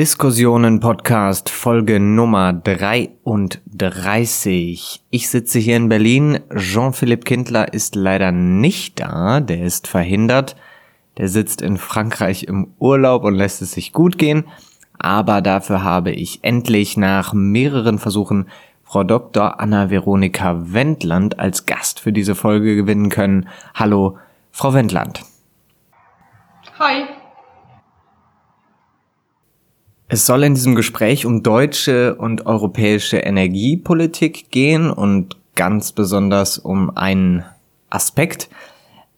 Diskussionen Podcast Folge Nummer 33. Ich sitze hier in Berlin. Jean-Philippe Kindler ist leider nicht da. Der ist verhindert. Der sitzt in Frankreich im Urlaub und lässt es sich gut gehen. Aber dafür habe ich endlich nach mehreren Versuchen Frau Dr. Anna Veronika Wendland als Gast für diese Folge gewinnen können. Hallo, Frau Wendland. Hi. Es soll in diesem Gespräch um deutsche und europäische Energiepolitik gehen und ganz besonders um einen Aspekt.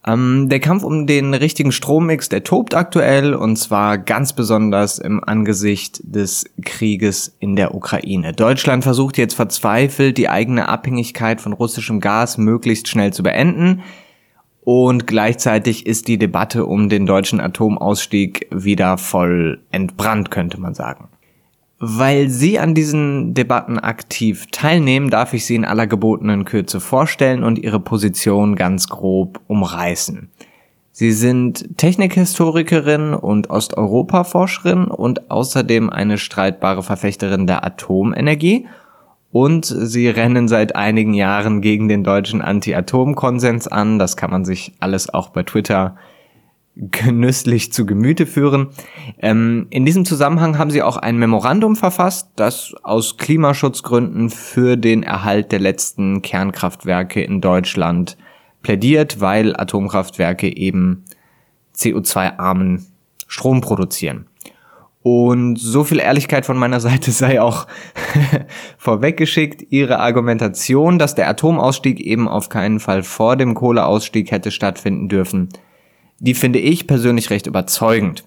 Ähm, der Kampf um den richtigen Strommix, der tobt aktuell und zwar ganz besonders im Angesicht des Krieges in der Ukraine. Deutschland versucht jetzt verzweifelt, die eigene Abhängigkeit von russischem Gas möglichst schnell zu beenden. Und gleichzeitig ist die Debatte um den deutschen Atomausstieg wieder voll entbrannt, könnte man sagen. Weil Sie an diesen Debatten aktiv teilnehmen, darf ich Sie in aller gebotenen Kürze vorstellen und Ihre Position ganz grob umreißen. Sie sind Technikhistorikerin und Osteuropa-Forscherin und außerdem eine streitbare Verfechterin der Atomenergie – und sie rennen seit einigen Jahren gegen den deutschen Anti-Atom-Konsens an. Das kann man sich alles auch bei Twitter genüsslich zu Gemüte führen. Ähm, in diesem Zusammenhang haben sie auch ein Memorandum verfasst, das aus Klimaschutzgründen für den Erhalt der letzten Kernkraftwerke in Deutschland plädiert, weil Atomkraftwerke eben CO2-armen Strom produzieren. Und so viel Ehrlichkeit von meiner Seite sei auch vorweggeschickt. Ihre Argumentation, dass der Atomausstieg eben auf keinen Fall vor dem Kohleausstieg hätte stattfinden dürfen, die finde ich persönlich recht überzeugend.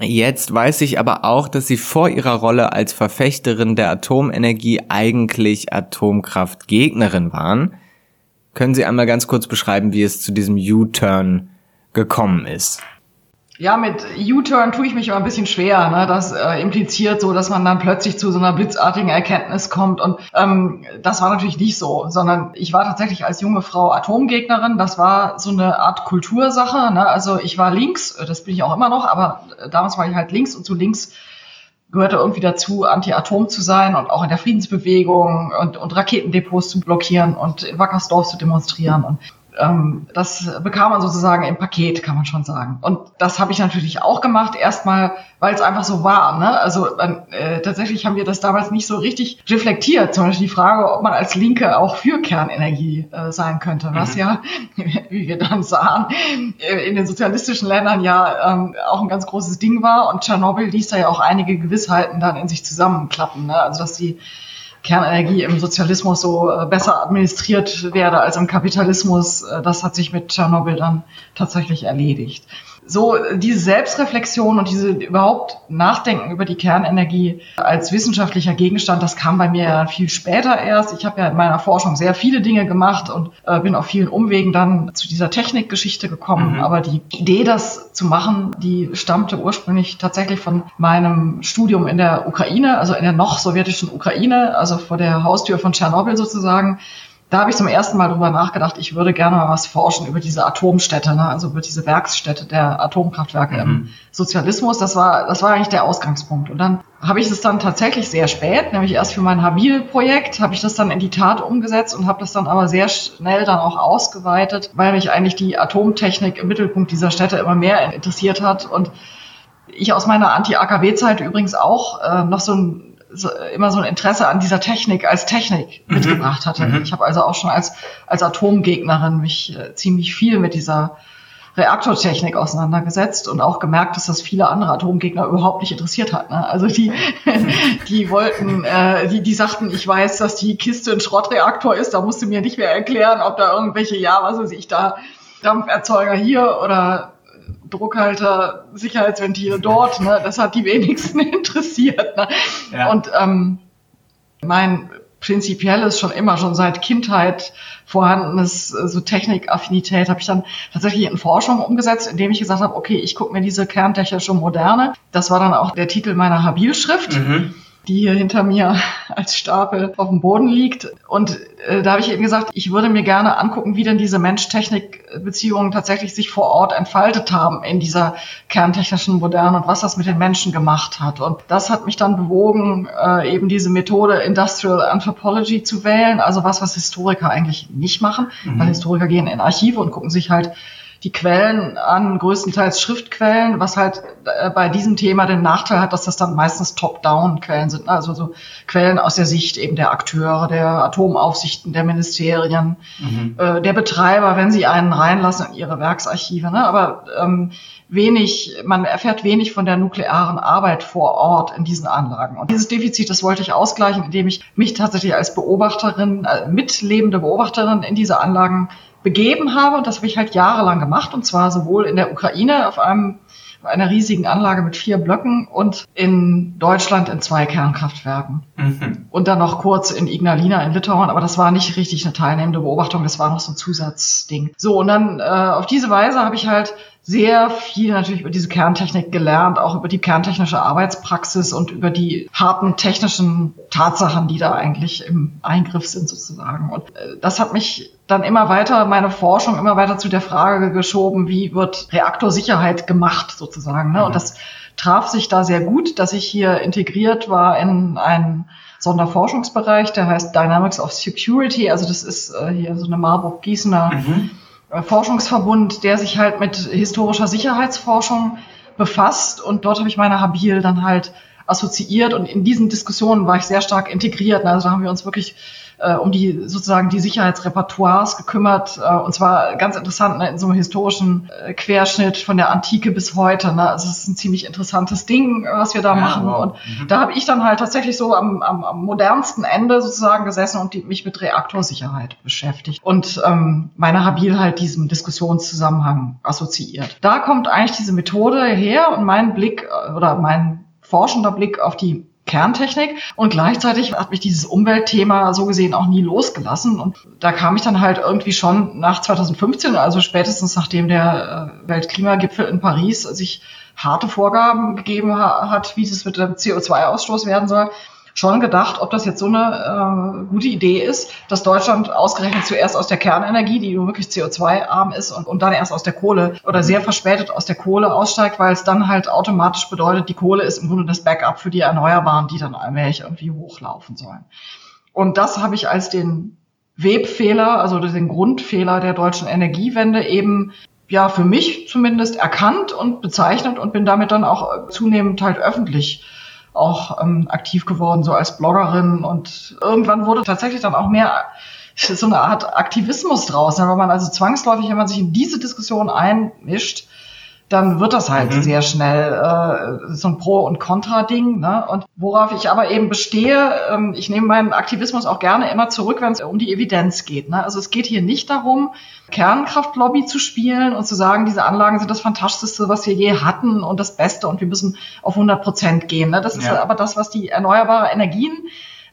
Jetzt weiß ich aber auch, dass Sie vor Ihrer Rolle als Verfechterin der Atomenergie eigentlich Atomkraftgegnerin waren. Können Sie einmal ganz kurz beschreiben, wie es zu diesem U-Turn gekommen ist? Ja, mit U-Turn tue ich mich immer ein bisschen schwer. Ne? Das äh, impliziert so, dass man dann plötzlich zu so einer blitzartigen Erkenntnis kommt. Und ähm, das war natürlich nicht so, sondern ich war tatsächlich als junge Frau Atomgegnerin. Das war so eine Art Kultursache. Ne? Also ich war links, das bin ich auch immer noch, aber damals war ich halt links und zu links gehörte irgendwie dazu, Anti-Atom zu sein und auch in der Friedensbewegung und, und Raketendepots zu blockieren und in Wackersdorf zu demonstrieren. Und das bekam man sozusagen im Paket, kann man schon sagen. Und das habe ich natürlich auch gemacht, erstmal, weil es einfach so war. Ne? Also äh, tatsächlich haben wir das damals nicht so richtig reflektiert. Zum Beispiel die Frage, ob man als Linke auch für Kernenergie äh, sein könnte, was mhm. ja, wie wir dann sahen, äh, in den sozialistischen Ländern ja ähm, auch ein ganz großes Ding war. Und Tschernobyl ließ da ja auch einige Gewissheiten dann in sich zusammenklappen. Ne? Also dass die Kernenergie im Sozialismus so äh, besser administriert werde als im Kapitalismus, äh, das hat sich mit Tschernobyl dann tatsächlich erledigt so diese Selbstreflexion und diese überhaupt Nachdenken über die Kernenergie als wissenschaftlicher Gegenstand, das kam bei mir ja viel später erst. Ich habe ja in meiner Forschung sehr viele Dinge gemacht und äh, bin auf vielen Umwegen dann zu dieser Technikgeschichte gekommen. Mhm. Aber die Idee, das zu machen, die stammte ursprünglich tatsächlich von meinem Studium in der Ukraine, also in der noch sowjetischen Ukraine, also vor der Haustür von Tschernobyl sozusagen da habe ich zum ersten Mal drüber nachgedacht, ich würde gerne mal was forschen über diese Atomstädte, ne? also über diese Werksstätte der Atomkraftwerke mhm. im Sozialismus. Das war, das war eigentlich der Ausgangspunkt. Und dann habe ich das dann tatsächlich sehr spät, nämlich erst für mein Habil-Projekt, habe ich das dann in die Tat umgesetzt und habe das dann aber sehr schnell dann auch ausgeweitet, weil mich eigentlich die Atomtechnik im Mittelpunkt dieser Städte immer mehr interessiert hat und ich aus meiner Anti-AKW-Zeit übrigens auch äh, noch so ein so, immer so ein Interesse an dieser Technik als Technik mhm. mitgebracht hatte. Mhm. Ich habe also auch schon als, als Atomgegnerin mich äh, ziemlich viel mit dieser Reaktortechnik auseinandergesetzt und auch gemerkt, dass das viele andere Atomgegner überhaupt nicht interessiert hat. Ne? Also die, die wollten, äh, die, die sagten, ich weiß, dass die Kiste ein Schrottreaktor ist, da musst du mir nicht mehr erklären, ob da irgendwelche, ja, was weiß ich, da Dampferzeuger hier oder Druckhalter, Sicherheitsventile dort. Ne? Das hat die wenigsten interessiert. Ne? Ja. Und ähm, mein prinzipielles, schon immer, schon seit Kindheit vorhandenes äh, so Technikaffinität habe ich dann tatsächlich in Forschung umgesetzt, indem ich gesagt habe, okay, ich gucke mir diese kerntechnische Moderne. Das war dann auch der Titel meiner Habilschrift. Mhm. Die hier hinter mir als Stapel auf dem Boden liegt. Und äh, da habe ich eben gesagt, ich würde mir gerne angucken, wie denn diese Mensch-Technik-Beziehungen tatsächlich sich vor Ort entfaltet haben in dieser kerntechnischen Moderne und was das mit den Menschen gemacht hat. Und das hat mich dann bewogen, äh, eben diese Methode Industrial Anthropology zu wählen, also was, was Historiker eigentlich nicht machen, mhm. weil Historiker gehen in Archive und gucken sich halt die Quellen an, größtenteils Schriftquellen, was halt äh, bei diesem Thema den Nachteil hat, dass das dann meistens Top-Down-Quellen sind, also so Quellen aus der Sicht eben der Akteure, der Atomaufsichten, der Ministerien, mhm. äh, der Betreiber, wenn sie einen reinlassen in ihre Werksarchive. Ne? Aber ähm, wenig, man erfährt wenig von der nuklearen Arbeit vor Ort in diesen Anlagen. Und dieses Defizit, das wollte ich ausgleichen, indem ich mich tatsächlich als Beobachterin, äh, mitlebende Beobachterin in diese Anlagen begeben habe. Und das habe ich halt jahrelang gemacht. Und zwar sowohl in der Ukraine auf einem auf einer riesigen Anlage mit vier Blöcken und in Deutschland in zwei Kernkraftwerken. Mhm. Und dann noch kurz in Ignalina in Litauen, aber das war nicht richtig eine teilnehmende Beobachtung, das war noch so ein Zusatzding. So, und dann äh, auf diese Weise habe ich halt sehr viel natürlich über diese Kerntechnik gelernt, auch über die kerntechnische Arbeitspraxis und über die harten technischen Tatsachen, die da eigentlich im Eingriff sind sozusagen. Und äh, das hat mich dann immer weiter, meine Forschung immer weiter zu der Frage geschoben, wie wird Reaktorsicherheit gemacht sozusagen. Ne? Und das traf sich da sehr gut, dass ich hier integriert war in einen Sonderforschungsbereich, der heißt Dynamics of Security. Also das ist äh, hier so eine Marburg-Gießener mhm Forschungsverbund, der sich halt mit historischer Sicherheitsforschung befasst. Und dort habe ich meine Habil dann halt assoziiert und in diesen Diskussionen war ich sehr stark integriert. Also da haben wir uns wirklich äh, um die sozusagen die Sicherheitsrepertoires gekümmert. Äh, und zwar ganz interessant ne, in so einem historischen äh, Querschnitt von der Antike bis heute. Ne? Also es ist ein ziemlich interessantes Ding, was wir da ja, machen. Wow. Und mhm. da habe ich dann halt tatsächlich so am, am, am modernsten Ende sozusagen gesessen und die, mich mit Reaktorsicherheit beschäftigt. Und ähm, meine Habil halt diesem Diskussionszusammenhang assoziiert. Da kommt eigentlich diese Methode her und mein Blick äh, oder mein forschender Blick auf die Kerntechnik. Und gleichzeitig hat mich dieses Umweltthema so gesehen auch nie losgelassen. Und da kam ich dann halt irgendwie schon nach 2015, also spätestens nachdem der äh, Weltklimagipfel in Paris sich harte Vorgaben gegeben hat, wie es mit dem CO2-Ausstoß werden soll, schon gedacht, ob das jetzt so eine äh, gute Idee ist, dass Deutschland ausgerechnet zuerst aus der Kernenergie, die wirklich CO2-arm ist, und, und dann erst aus der Kohle oder sehr verspätet aus der Kohle aussteigt, weil es dann halt automatisch bedeutet, die Kohle ist im Grunde das Backup für die Erneuerbaren, die dann allmählich irgendwie hochlaufen sollen. Und das habe ich als den Webfehler, also den Grundfehler der deutschen Energiewende eben ja für mich zumindest erkannt und bezeichnet und bin damit dann auch zunehmend halt öffentlich auch ähm, aktiv geworden, so als Bloggerin. Und irgendwann wurde tatsächlich dann auch mehr so eine Art Aktivismus draus, ne? weil man also zwangsläufig, wenn man sich in diese Diskussion einmischt, dann wird das halt mhm. sehr schnell äh, so ein Pro- und Contra-Ding. Ne? Und worauf ich aber eben bestehe, ähm, ich nehme meinen Aktivismus auch gerne immer zurück, wenn es um die Evidenz geht. Ne? Also es geht hier nicht darum, Kernkraftlobby zu spielen und zu sagen, diese Anlagen sind das Fantastischste, was wir je hatten und das Beste und wir müssen auf 100 Prozent gehen. Ne? Das ist ja. aber das, was die erneuerbare Energien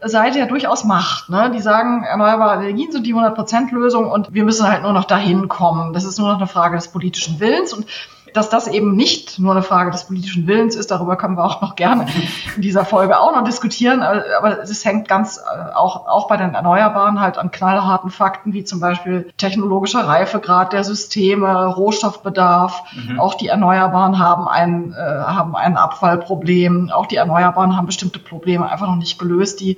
Seite ja durchaus macht. Ne? Die sagen, erneuerbare Energien sind die 100%-Lösung und wir müssen halt nur noch dahin kommen. Das ist nur noch eine Frage des politischen Willens. Und dass das eben nicht nur eine Frage des politischen Willens ist, darüber können wir auch noch gerne in dieser Folge auch noch diskutieren, aber es hängt ganz äh, auch, auch bei den Erneuerbaren halt an knallharten Fakten, wie zum Beispiel technologischer Reifegrad der Systeme, Rohstoffbedarf. Mhm. Auch die Erneuerbaren haben ein, äh, haben ein Abfallproblem. Auch die Erneuerbaren haben bestimmte Probleme einfach noch nicht gelöst, die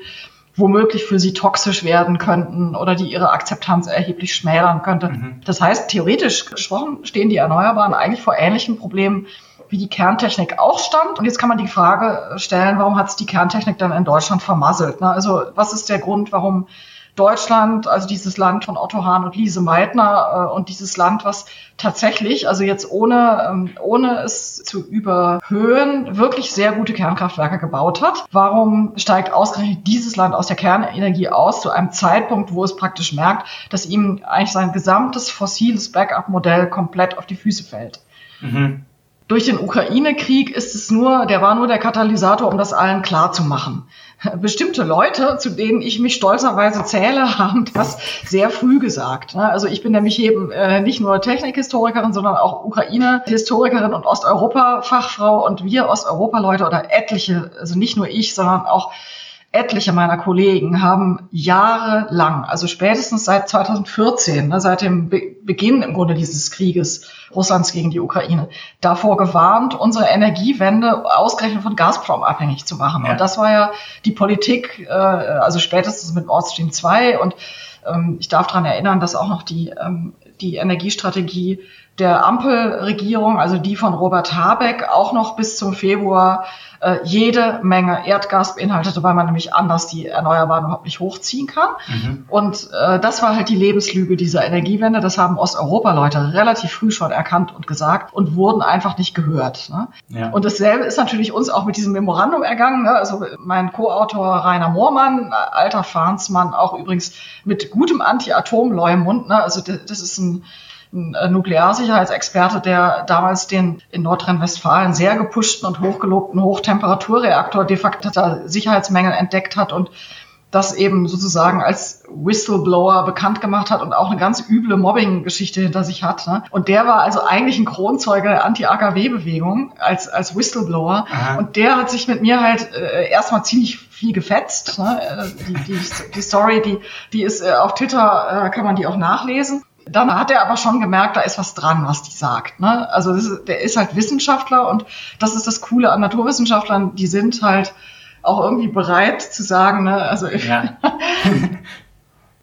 womöglich für sie toxisch werden könnten oder die ihre Akzeptanz erheblich schmälern könnte. Mhm. Das heißt, theoretisch gesprochen stehen die Erneuerbaren eigentlich vor ähnlichen Problemen wie die Kerntechnik auch stand. Und jetzt kann man die Frage stellen, warum hat es die Kerntechnik dann in Deutschland vermasselt? Ne? Also was ist der Grund, warum Deutschland, also dieses Land von Otto Hahn und Lise Meitner äh, und dieses Land, was tatsächlich, also jetzt ohne, ähm, ohne es zu überhöhen, wirklich sehr gute Kernkraftwerke gebaut hat. Warum steigt ausgerechnet dieses Land aus der Kernenergie aus zu einem Zeitpunkt, wo es praktisch merkt, dass ihm eigentlich sein gesamtes fossiles Backup-Modell komplett auf die Füße fällt? Mhm. Durch den Ukraine-Krieg ist es nur, der war nur der Katalysator, um das allen klar zu machen. Bestimmte Leute, zu denen ich mich stolzerweise zähle, haben das sehr früh gesagt. Ne? Also ich bin nämlich eben äh, nicht nur Technikhistorikerin, sondern auch Ukraine-Historikerin und Osteuropa-Fachfrau und wir Osteuropa-Leute oder etliche, also nicht nur ich, sondern auch etliche meiner Kollegen haben jahrelang, also spätestens seit 2014, ne, seit dem Be Beginn im Grunde dieses Krieges Russlands gegen die Ukraine, davor gewarnt, unsere Energiewende ausgerechnet von Gazprom abhängig zu machen. Ja. Und das war ja die Politik, äh, also spätestens mit Nord Stream 2 und ähm, ich darf daran erinnern, dass auch noch die, ähm, die Energiestrategie der Ampelregierung, also die von Robert Habeck, auch noch bis zum Februar äh, jede Menge Erdgas beinhaltete, weil man nämlich anders die Erneuerbaren überhaupt nicht hochziehen kann. Mhm. Und äh, das war halt die Lebenslüge dieser Energiewende. Das haben Osteuropa-Leute relativ früh schon erkannt und gesagt und wurden einfach nicht gehört. Ne? Ja. Und dasselbe ist natürlich uns auch mit diesem Memorandum ergangen. Ne? Also mein Co-Autor Rainer Moormann, alter Fahnsmann, auch übrigens mit gutem Anti-Atom-Leumund. Ne? Also das ist ein ein Nuklearsicherheitsexperte, der damals den in Nordrhein-Westfalen sehr gepushten und hochgelobten Hochtemperaturreaktor de facto Sicherheitsmängel entdeckt hat und das eben sozusagen als Whistleblower bekannt gemacht hat und auch eine ganz üble Mobbing-Geschichte hinter sich hat. Ne? Und der war also eigentlich ein Kronzeuge der Anti-AKW-Bewegung als, als Whistleblower. Aha. Und der hat sich mit mir halt äh, erstmal ziemlich viel gefetzt. Ne? Äh, die, die, die Story, die, die ist äh, auf Twitter, äh, kann man die auch nachlesen. Dann hat er aber schon gemerkt, da ist was dran, was die sagt. Ne? Also ist, der ist halt Wissenschaftler und das ist das Coole an Naturwissenschaftlern, die sind halt auch irgendwie bereit zu sagen, ne, also ja.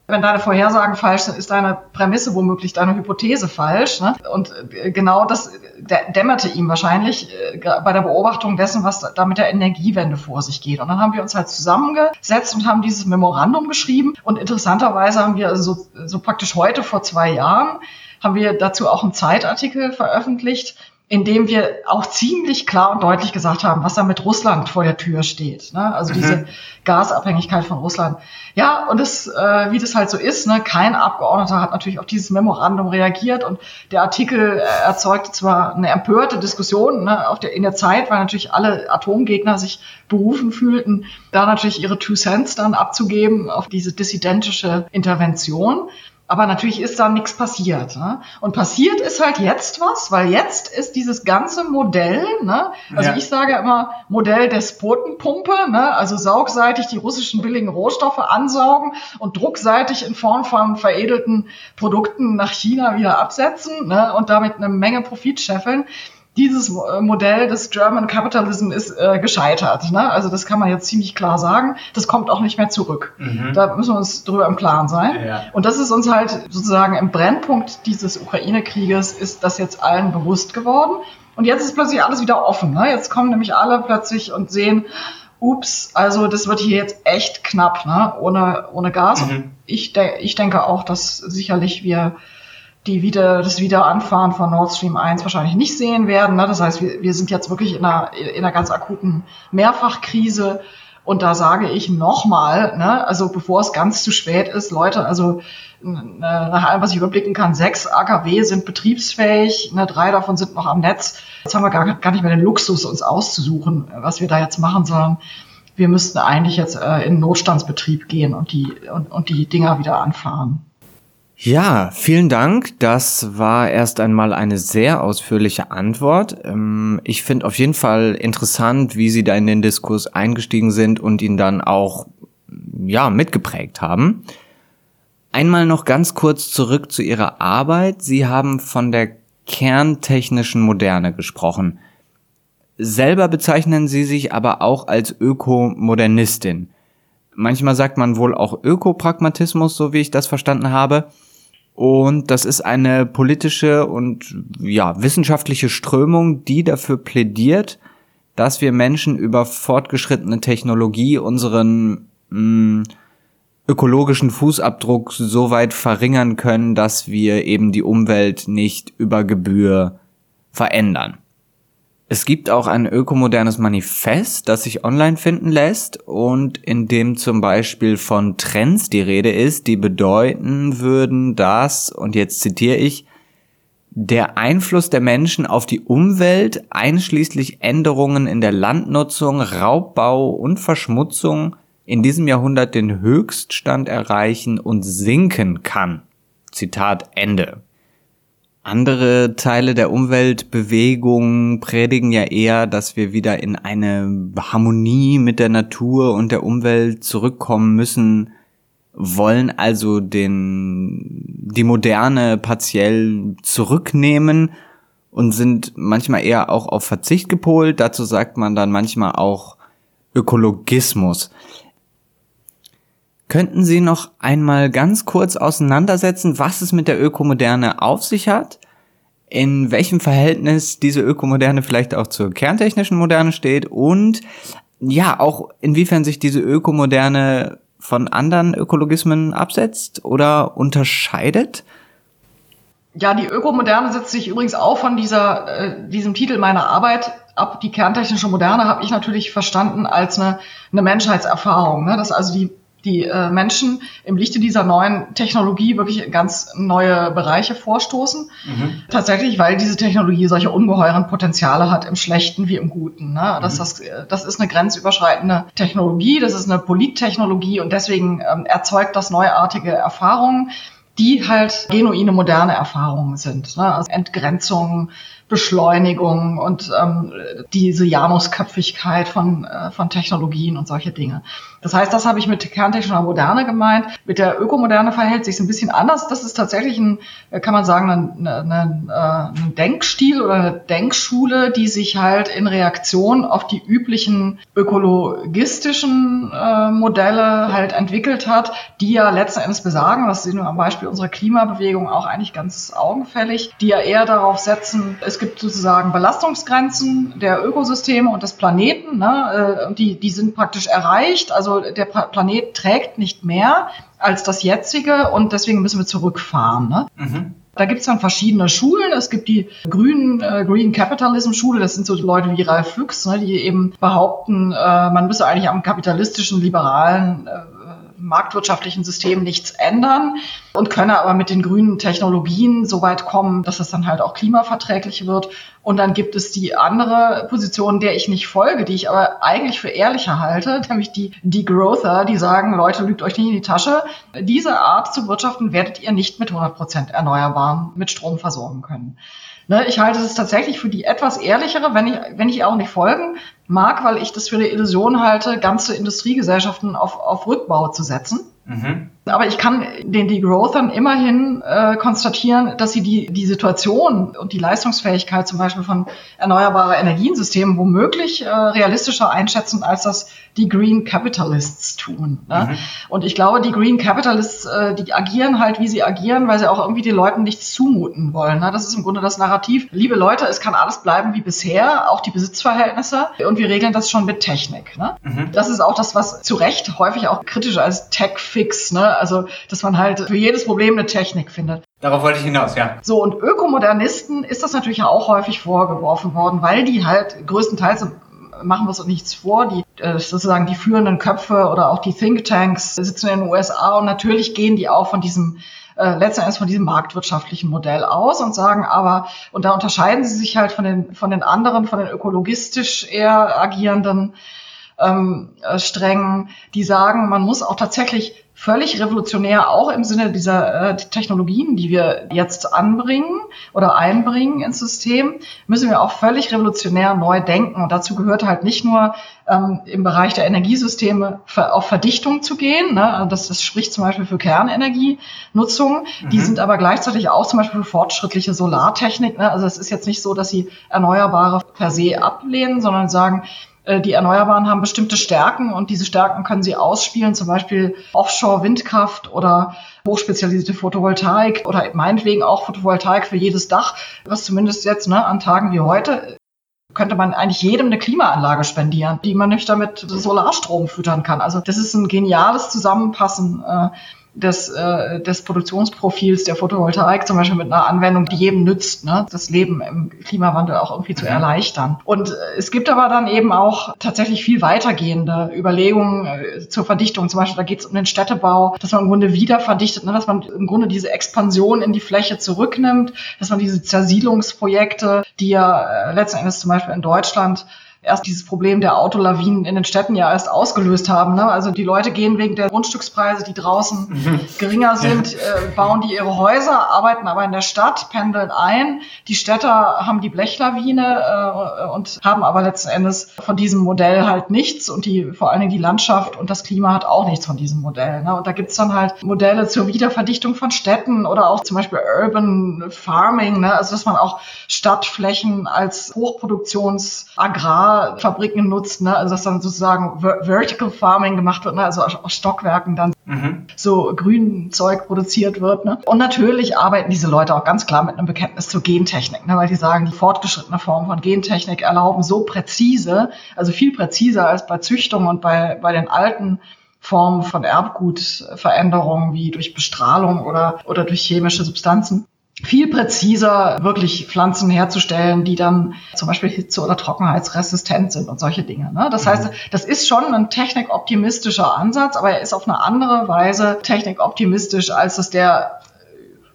wenn deine Vorhersagen falsch sind, ist deine Prämisse womöglich deine Hypothese falsch. Ne? Und äh, genau das dämmerte ihm wahrscheinlich äh, bei der Beobachtung dessen, was da mit der Energiewende vor sich geht. Und dann haben wir uns halt zusammengesetzt und haben dieses Memorandum geschrieben. Und interessanterweise haben wir also so, so praktisch heute vor zwei Jahren haben wir dazu auch einen Zeitartikel veröffentlicht, in dem wir auch ziemlich klar und deutlich gesagt haben, was da mit Russland vor der Tür steht. Ne? Also mhm. diese Gasabhängigkeit von Russland. Ja, und das, äh, wie das halt so ist, ne? kein Abgeordneter hat natürlich auf dieses Memorandum reagiert und der Artikel äh, erzeugte zwar eine empörte Diskussion ne, auf der, in der Zeit, weil natürlich alle Atomgegner sich berufen fühlten, da natürlich ihre Two Cents dann abzugeben auf diese dissidentische Intervention. Aber natürlich ist da nichts passiert. Ne? Und passiert ist halt jetzt was, weil jetzt ist dieses ganze Modell, ne? also ja. ich sage immer Modell der Spotenpumpe, ne? also saugseitig die russischen billigen Rohstoffe ansaugen und druckseitig in Form von veredelten Produkten nach China wieder absetzen ne? und damit eine Menge Profit scheffeln dieses äh, Modell des German Capitalism ist äh, gescheitert. Ne? Also das kann man jetzt ziemlich klar sagen. Das kommt auch nicht mehr zurück. Mhm. Da müssen wir uns drüber im Klaren sein. Ja. Und das ist uns halt sozusagen im Brennpunkt dieses Ukraine-Krieges ist das jetzt allen bewusst geworden. Und jetzt ist plötzlich alles wieder offen. Ne? Jetzt kommen nämlich alle plötzlich und sehen, ups, also das wird hier jetzt echt knapp, ne? ohne, ohne Gas. Mhm. Ich, de ich denke auch, dass sicherlich wir die wieder, das Wiederanfahren von Nord Stream 1 wahrscheinlich nicht sehen werden. Ne? Das heißt, wir, wir sind jetzt wirklich in einer, in einer ganz akuten Mehrfachkrise. Und da sage ich nochmal, ne, also bevor es ganz zu spät ist, Leute, also nach allem, was ich überblicken kann, sechs AKW sind betriebsfähig, ne, drei davon sind noch am Netz. Jetzt haben wir gar, gar nicht mehr den Luxus, uns auszusuchen, was wir da jetzt machen, sondern wir müssten eigentlich jetzt äh, in Notstandsbetrieb gehen und die, und, und die Dinger wieder anfahren. Ja, vielen Dank. Das war erst einmal eine sehr ausführliche Antwort. Ähm, ich finde auf jeden Fall interessant, wie Sie da in den Diskurs eingestiegen sind und ihn dann auch, ja, mitgeprägt haben. Einmal noch ganz kurz zurück zu Ihrer Arbeit. Sie haben von der kerntechnischen Moderne gesprochen. Selber bezeichnen Sie sich aber auch als Ökomodernistin. Manchmal sagt man wohl auch Ökopragmatismus, so wie ich das verstanden habe. Und das ist eine politische und ja, wissenschaftliche Strömung, die dafür plädiert, dass wir Menschen über fortgeschrittene Technologie unseren mh, mm, ökologischen Fußabdruck so weit verringern können, dass wir eben die Umwelt nicht über Gebühr verändern. Es gibt auch ein ökomodernes Manifest, das sich online finden lässt und in dem zum Beispiel von Trends die Rede ist, die bedeuten würden, dass, und jetzt zitiere ich, Der Einfluss der Menschen auf die Umwelt, einschließlich Änderungen in der Landnutzung, Raubbau und Verschmutzung, in diesem Jahrhundert den Höchststand erreichen und sinken kann. Zitat Ende. Andere Teile der Umweltbewegung predigen ja eher, dass wir wieder in eine Harmonie mit der Natur und der Umwelt zurückkommen müssen, wollen also den, die Moderne partiell zurücknehmen und sind manchmal eher auch auf Verzicht gepolt. Dazu sagt man dann manchmal auch Ökologismus. Könnten Sie noch einmal ganz kurz auseinandersetzen, was es mit der Ökomoderne auf sich hat? In welchem Verhältnis diese Ökomoderne vielleicht auch zur kerntechnischen Moderne steht und ja, auch inwiefern sich diese Ökomoderne von anderen Ökologismen absetzt oder unterscheidet? Ja, die Ökomoderne setzt sich übrigens auch von dieser, äh, diesem Titel meiner Arbeit ab. Die kerntechnische Moderne habe ich natürlich verstanden als eine, eine Menschheitserfahrung. Ne? Dass also die die äh, Menschen im Lichte dieser neuen Technologie wirklich ganz neue Bereiche vorstoßen. Mhm. Tatsächlich, weil diese Technologie solche ungeheuren Potenziale hat, im Schlechten wie im Guten. Ne? Das, mhm. das, das ist eine grenzüberschreitende Technologie, das ist eine Polittechnologie und deswegen ähm, erzeugt das neuartige Erfahrungen, die halt genuine moderne Erfahrungen sind. Ne? Also Entgrenzung, Beschleunigung und ähm, diese Janusköpfigkeit von, äh, von Technologien und solche Dinge. Das heißt, das habe ich mit kerntechnischer Moderne gemeint. Mit der Ökomoderne verhält sich ein bisschen anders. Das ist tatsächlich ein, kann man sagen, ein, ein, ein, äh, ein Denkstil oder eine Denkschule, die sich halt in Reaktion auf die üblichen ökologistischen äh, Modelle halt entwickelt hat, die ja letzten Endes besagen, das sehen wir am Beispiel unserer Klimabewegung auch eigentlich ganz augenfällig, die ja eher darauf setzen, es gibt sozusagen Belastungsgrenzen der Ökosysteme und des Planeten, ne, äh, die, die sind praktisch erreicht. Also der Planet trägt nicht mehr als das jetzige und deswegen müssen wir zurückfahren. Ne? Mhm. Da gibt es dann verschiedene Schulen. Es gibt die grünen äh, Green Capitalism Schule. Das sind so Leute wie Ralf Füchs, ne, die eben behaupten, äh, man müsse eigentlich am kapitalistischen, liberalen äh, marktwirtschaftlichen System nichts ändern und könne aber mit den grünen Technologien so weit kommen, dass es dann halt auch klimaverträglich wird. Und dann gibt es die andere Position, der ich nicht folge, die ich aber eigentlich für ehrlicher halte, nämlich die Degrowther, die sagen, Leute, lügt euch nicht in die Tasche. Diese Art zu wirtschaften werdet ihr nicht mit 100 Prozent Erneuerbaren mit Strom versorgen können. Ne, ich halte es tatsächlich für die etwas ehrlichere, wenn ich, wenn ich auch nicht folgen mag, weil ich das für eine Illusion halte, ganze Industriegesellschaften auf, auf Rückbau zu setzen. Mhm. Aber ich kann den Degrowthern immerhin äh, konstatieren, dass sie die, die Situation und die Leistungsfähigkeit zum Beispiel von erneuerbarer Energiensystemen womöglich äh, realistischer einschätzen, als das die Green Capitalists tun. Ne? Mhm. Und ich glaube, die Green Capitalists, äh, die agieren halt, wie sie agieren, weil sie auch irgendwie den Leuten nichts zumuten wollen. Ne? Das ist im Grunde das Narrativ. Liebe Leute, es kann alles bleiben wie bisher, auch die Besitzverhältnisse. Und wir regeln das schon mit Technik. Ne? Mhm. Das ist auch das, was zu Recht häufig auch kritisch als Tech-Fix, ne? Also dass man halt für jedes Problem eine Technik findet. Darauf wollte ich hinaus, ja. So, und Ökomodernisten ist das natürlich auch häufig vorgeworfen worden, weil die halt größtenteils machen wir uns nichts vor, die äh, sozusagen die führenden Köpfe oder auch die Thinktanks sitzen in den USA und natürlich gehen die auch von diesem äh, letzten Endes von diesem marktwirtschaftlichen Modell aus und sagen aber, und da unterscheiden sie sich halt von den, von den anderen, von den ökologistisch eher agierenden ähm, äh, Strängen, die sagen, man muss auch tatsächlich völlig revolutionär, auch im Sinne dieser äh, Technologien, die wir jetzt anbringen oder einbringen ins System, müssen wir auch völlig revolutionär neu denken. Und dazu gehört halt nicht nur ähm, im Bereich der Energiesysteme auf Verdichtung zu gehen. Ne? Also das, das spricht zum Beispiel für Kernenergienutzung. Mhm. Die sind aber gleichzeitig auch zum Beispiel für fortschrittliche Solartechnik. Ne? Also es ist jetzt nicht so, dass sie Erneuerbare per se ablehnen, sondern sagen, die Erneuerbaren haben bestimmte Stärken und diese Stärken können sie ausspielen, zum Beispiel Offshore-Windkraft oder hochspezialisierte Photovoltaik oder meinetwegen auch Photovoltaik für jedes Dach, was zumindest jetzt ne, an Tagen wie heute könnte man eigentlich jedem eine Klimaanlage spendieren, die man nicht damit Solarstrom füttern kann. Also das ist ein geniales Zusammenpassen äh, des, äh, des Produktionsprofils der Photovoltaik, zum Beispiel mit einer Anwendung, die jedem nützt, ne? das Leben im Klimawandel auch irgendwie zu mhm. erleichtern. Und äh, es gibt aber dann eben auch tatsächlich viel weitergehende Überlegungen äh, zur Verdichtung. Zum Beispiel, da geht es um den Städtebau, dass man im Grunde wieder verdichtet, ne? dass man im Grunde diese Expansion in die Fläche zurücknimmt, dass man diese Zersiedlungsprojekte, die ja äh, letzten Endes zum Beispiel in Deutschland erst dieses Problem der Autolawinen in den Städten ja erst ausgelöst haben. Ne? Also die Leute gehen wegen der Grundstückspreise, die draußen mhm. geringer sind, äh, bauen die ihre Häuser, arbeiten aber in der Stadt, pendeln ein. Die Städter haben die Blechlawine äh, und haben aber letzten Endes von diesem Modell halt nichts und die vor allen Dingen die Landschaft und das Klima hat auch nichts von diesem Modell. Ne? Und da gibt's dann halt Modelle zur Wiederverdichtung von Städten oder auch zum Beispiel Urban Farming, ne? also dass man auch Stadtflächen als Hochproduktionsagrar Fabriken nutzt, ne? also dass dann sozusagen Vertical Farming gemacht wird, ne? also aus Stockwerken dann mhm. so grün Zeug produziert wird. Ne? Und natürlich arbeiten diese Leute auch ganz klar mit einem Bekenntnis zur Gentechnik, ne? weil die sagen, die fortgeschrittene Form von Gentechnik erlauben so präzise, also viel präziser als bei Züchtung und bei, bei den alten Formen von Erbgutveränderungen wie durch Bestrahlung oder, oder durch chemische Substanzen viel präziser wirklich Pflanzen herzustellen, die dann zum Beispiel hitze- oder trockenheitsresistent sind und solche Dinge. Ne? Das mhm. heißt, das ist schon ein technikoptimistischer Ansatz, aber er ist auf eine andere Weise technikoptimistisch, als es der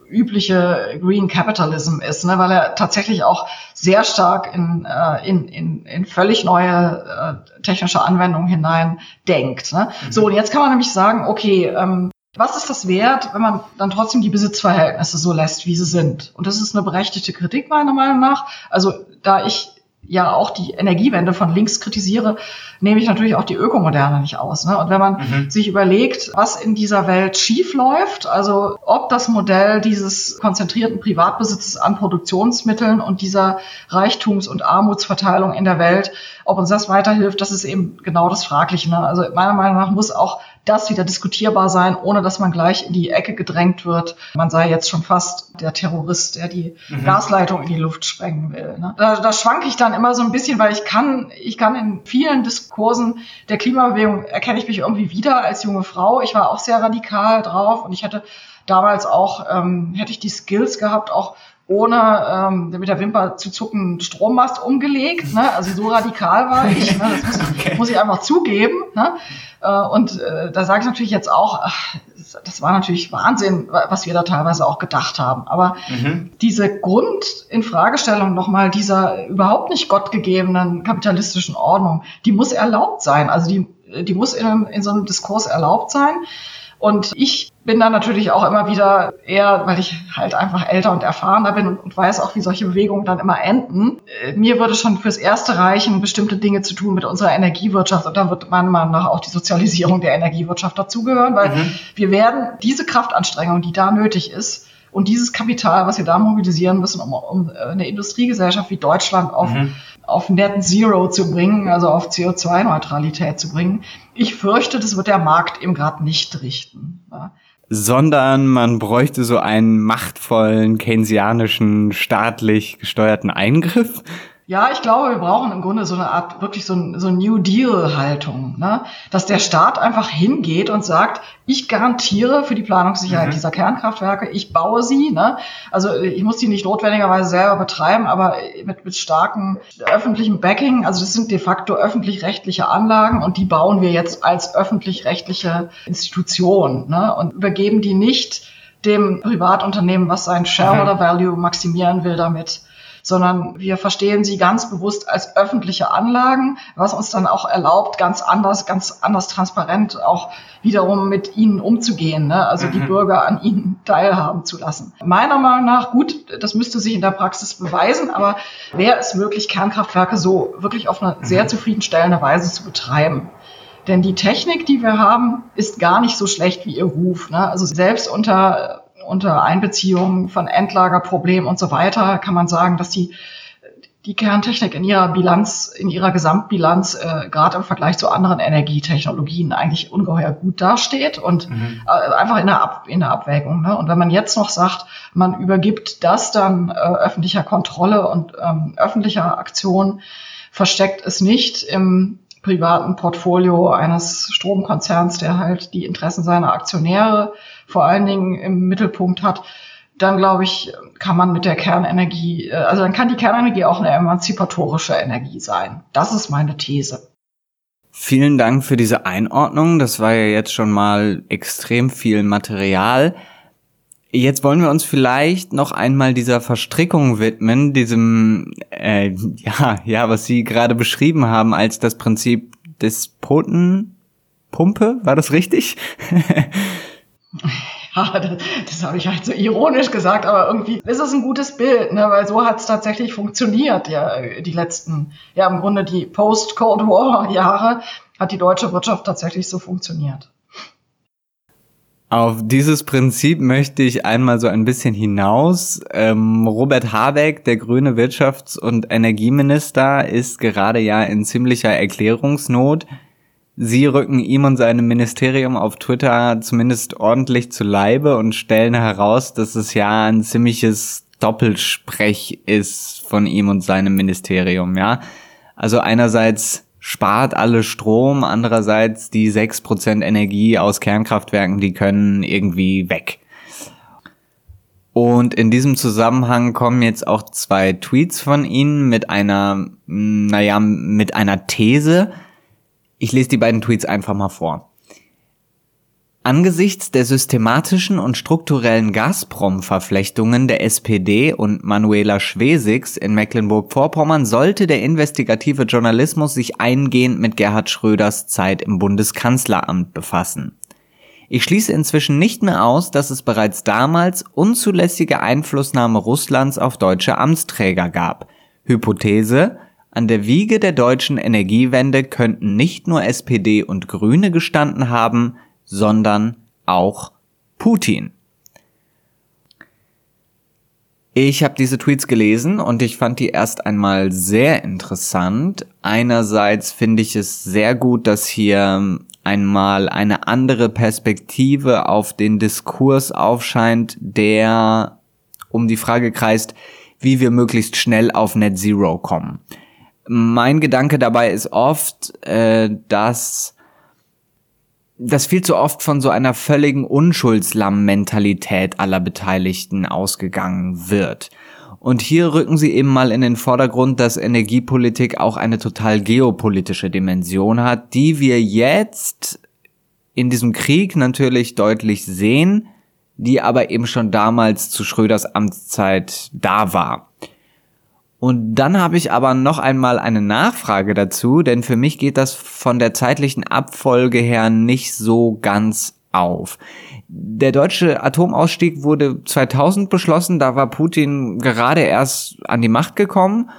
übliche Green Capitalism ist, ne? weil er tatsächlich auch sehr stark in, äh, in, in, in völlig neue äh, technische Anwendungen hinein denkt. Ne? Mhm. So, und jetzt kann man nämlich sagen, okay, ähm, was ist das wert, wenn man dann trotzdem die Besitzverhältnisse so lässt, wie sie sind? Und das ist eine berechtigte Kritik meiner Meinung nach. Also da ich ja auch die Energiewende von links kritisiere, nehme ich natürlich auch die Ökomoderne nicht aus. Ne? Und wenn man mhm. sich überlegt, was in dieser Welt schief läuft, also ob das Modell dieses konzentrierten Privatbesitzes an Produktionsmitteln und dieser Reichtums- und Armutsverteilung in der Welt, ob uns das weiterhilft, das ist eben genau das Fragliche. Ne? Also meiner Meinung nach muss auch das wieder diskutierbar sein, ohne dass man gleich in die Ecke gedrängt wird. Man sei jetzt schon fast der Terrorist, der die mhm. Gasleitung in die Luft sprengen will. Ne? Da, da schwanke ich dann immer so ein bisschen, weil ich kann, ich kann in vielen Diskursen der Klimabewegung erkenne ich mich irgendwie wieder als junge Frau. Ich war auch sehr radikal drauf und ich hätte damals auch, ähm, hätte ich die Skills gehabt, auch ohne ähm, mit der Wimper zu zucken Strommast umgelegt. Ne? Also so radikal war ich. Ne? Das muss, okay. muss ich einfach zugeben. Ne? Äh, und äh, da sage ich natürlich jetzt auch, ach, das war natürlich Wahnsinn, was wir da teilweise auch gedacht haben. Aber mhm. diese Grundinfragestellung nochmal dieser überhaupt nicht gottgegebenen kapitalistischen Ordnung, die muss erlaubt sein. Also die, die muss in, in so einem Diskurs erlaubt sein. Und ich bin dann natürlich auch immer wieder eher, weil ich halt einfach älter und erfahrener bin und, und, weiß auch, wie solche Bewegungen dann immer enden. Äh, mir würde schon fürs Erste reichen, bestimmte Dinge zu tun mit unserer Energiewirtschaft. Und da wird meiner Meinung nach auch die Sozialisierung der Energiewirtschaft dazugehören, weil mhm. wir werden diese Kraftanstrengung, die da nötig ist, und dieses Kapital, was wir da mobilisieren müssen, um, um äh, eine Industriegesellschaft wie Deutschland auf, mhm. auf Net Zero zu bringen, also auf CO2-Neutralität zu bringen, ich fürchte, das wird der Markt eben gerade nicht richten. Ja sondern man bräuchte so einen machtvollen keynesianischen staatlich gesteuerten Eingriff. Ja, ich glaube, wir brauchen im Grunde so eine Art, wirklich so, ein, so New Deal-Haltung, ne? dass der Staat einfach hingeht und sagt, ich garantiere für die Planungssicherheit mhm. dieser Kernkraftwerke, ich baue sie. Ne? Also ich muss die nicht notwendigerweise selber betreiben, aber mit, mit starkem öffentlichem Backing. Also das sind de facto öffentlich-rechtliche Anlagen und die bauen wir jetzt als öffentlich-rechtliche Institution ne? und übergeben die nicht dem Privatunternehmen, was sein Shareholder mhm. Value maximieren will damit sondern wir verstehen sie ganz bewusst als öffentliche Anlagen, was uns dann auch erlaubt, ganz anders, ganz anders transparent auch wiederum mit ihnen umzugehen, ne? also mhm. die Bürger an ihnen teilhaben zu lassen. Meiner Meinung nach, gut, das müsste sich in der Praxis beweisen, aber wäre es möglich, Kernkraftwerke so wirklich auf eine mhm. sehr zufriedenstellende Weise zu betreiben. Denn die Technik, die wir haben, ist gar nicht so schlecht wie ihr Ruf. Ne? Also selbst unter unter Einbeziehung von Endlagerproblemen und so weiter kann man sagen, dass die die Kerntechnik in ihrer Bilanz, in ihrer Gesamtbilanz, äh, gerade im Vergleich zu anderen Energietechnologien eigentlich ungeheuer gut dasteht und mhm. äh, einfach in der, Ab in der Abwägung. Ne? Und wenn man jetzt noch sagt, man übergibt das dann äh, öffentlicher Kontrolle und ähm, öffentlicher Aktion, versteckt es nicht im privaten Portfolio eines Stromkonzerns, der halt die Interessen seiner Aktionäre vor allen Dingen im Mittelpunkt hat, dann glaube ich, kann man mit der Kernenergie, äh, also dann kann die Kernenergie auch eine emanzipatorische Energie sein. Das ist meine These. Vielen Dank für diese Einordnung. Das war ja jetzt schon mal extrem viel Material. Jetzt wollen wir uns vielleicht noch einmal dieser Verstrickung widmen, diesem, äh, ja, ja, was Sie gerade beschrieben haben als das Prinzip des Potenpumpe. War das richtig? ja, das, das habe ich halt so ironisch gesagt, aber irgendwie ist es ein gutes Bild, ne, weil so hat es tatsächlich funktioniert, ja, die letzten, ja, im Grunde die Post-Cold War-Jahre hat die deutsche Wirtschaft tatsächlich so funktioniert. Auf dieses Prinzip möchte ich einmal so ein bisschen hinaus. Ähm, Robert Habeck, der grüne Wirtschafts- und Energieminister, ist gerade ja in ziemlicher Erklärungsnot. Sie rücken ihm und seinem Ministerium auf Twitter zumindest ordentlich zu Leibe und stellen heraus, dass es ja ein ziemliches Doppelsprech ist von ihm und seinem Ministerium, ja. Also einerseits spart alle Strom, andererseits die 6% Energie aus Kernkraftwerken, die können irgendwie weg. Und in diesem Zusammenhang kommen jetzt auch zwei Tweets von Ihnen mit einer, naja, mit einer These. Ich lese die beiden Tweets einfach mal vor. Angesichts der systematischen und strukturellen Gazprom-Verflechtungen der SPD und Manuela Schwesigs in Mecklenburg-Vorpommern sollte der investigative Journalismus sich eingehend mit Gerhard Schröders Zeit im Bundeskanzleramt befassen. Ich schließe inzwischen nicht mehr aus, dass es bereits damals unzulässige Einflussnahme Russlands auf deutsche Amtsträger gab. Hypothese, an der Wiege der deutschen Energiewende könnten nicht nur SPD und Grüne gestanden haben, sondern auch Putin. Ich habe diese Tweets gelesen und ich fand die erst einmal sehr interessant. Einerseits finde ich es sehr gut, dass hier einmal eine andere Perspektive auf den Diskurs aufscheint, der um die Frage kreist, wie wir möglichst schnell auf Net Zero kommen. Mein Gedanke dabei ist oft, äh, dass das viel zu oft von so einer völligen Unschuldslamm-Mentalität aller Beteiligten ausgegangen wird. Und hier rücken sie eben mal in den Vordergrund, dass Energiepolitik auch eine total geopolitische Dimension hat, die wir jetzt in diesem Krieg natürlich deutlich sehen, die aber eben schon damals zu Schröders Amtszeit da war. Und dann habe ich aber noch einmal eine Nachfrage dazu, denn für mich geht das von der zeitlichen Abfolge her nicht so ganz auf. Der deutsche Atomausstieg wurde 2000 beschlossen, da war Putin gerade erst an die Macht gekommen.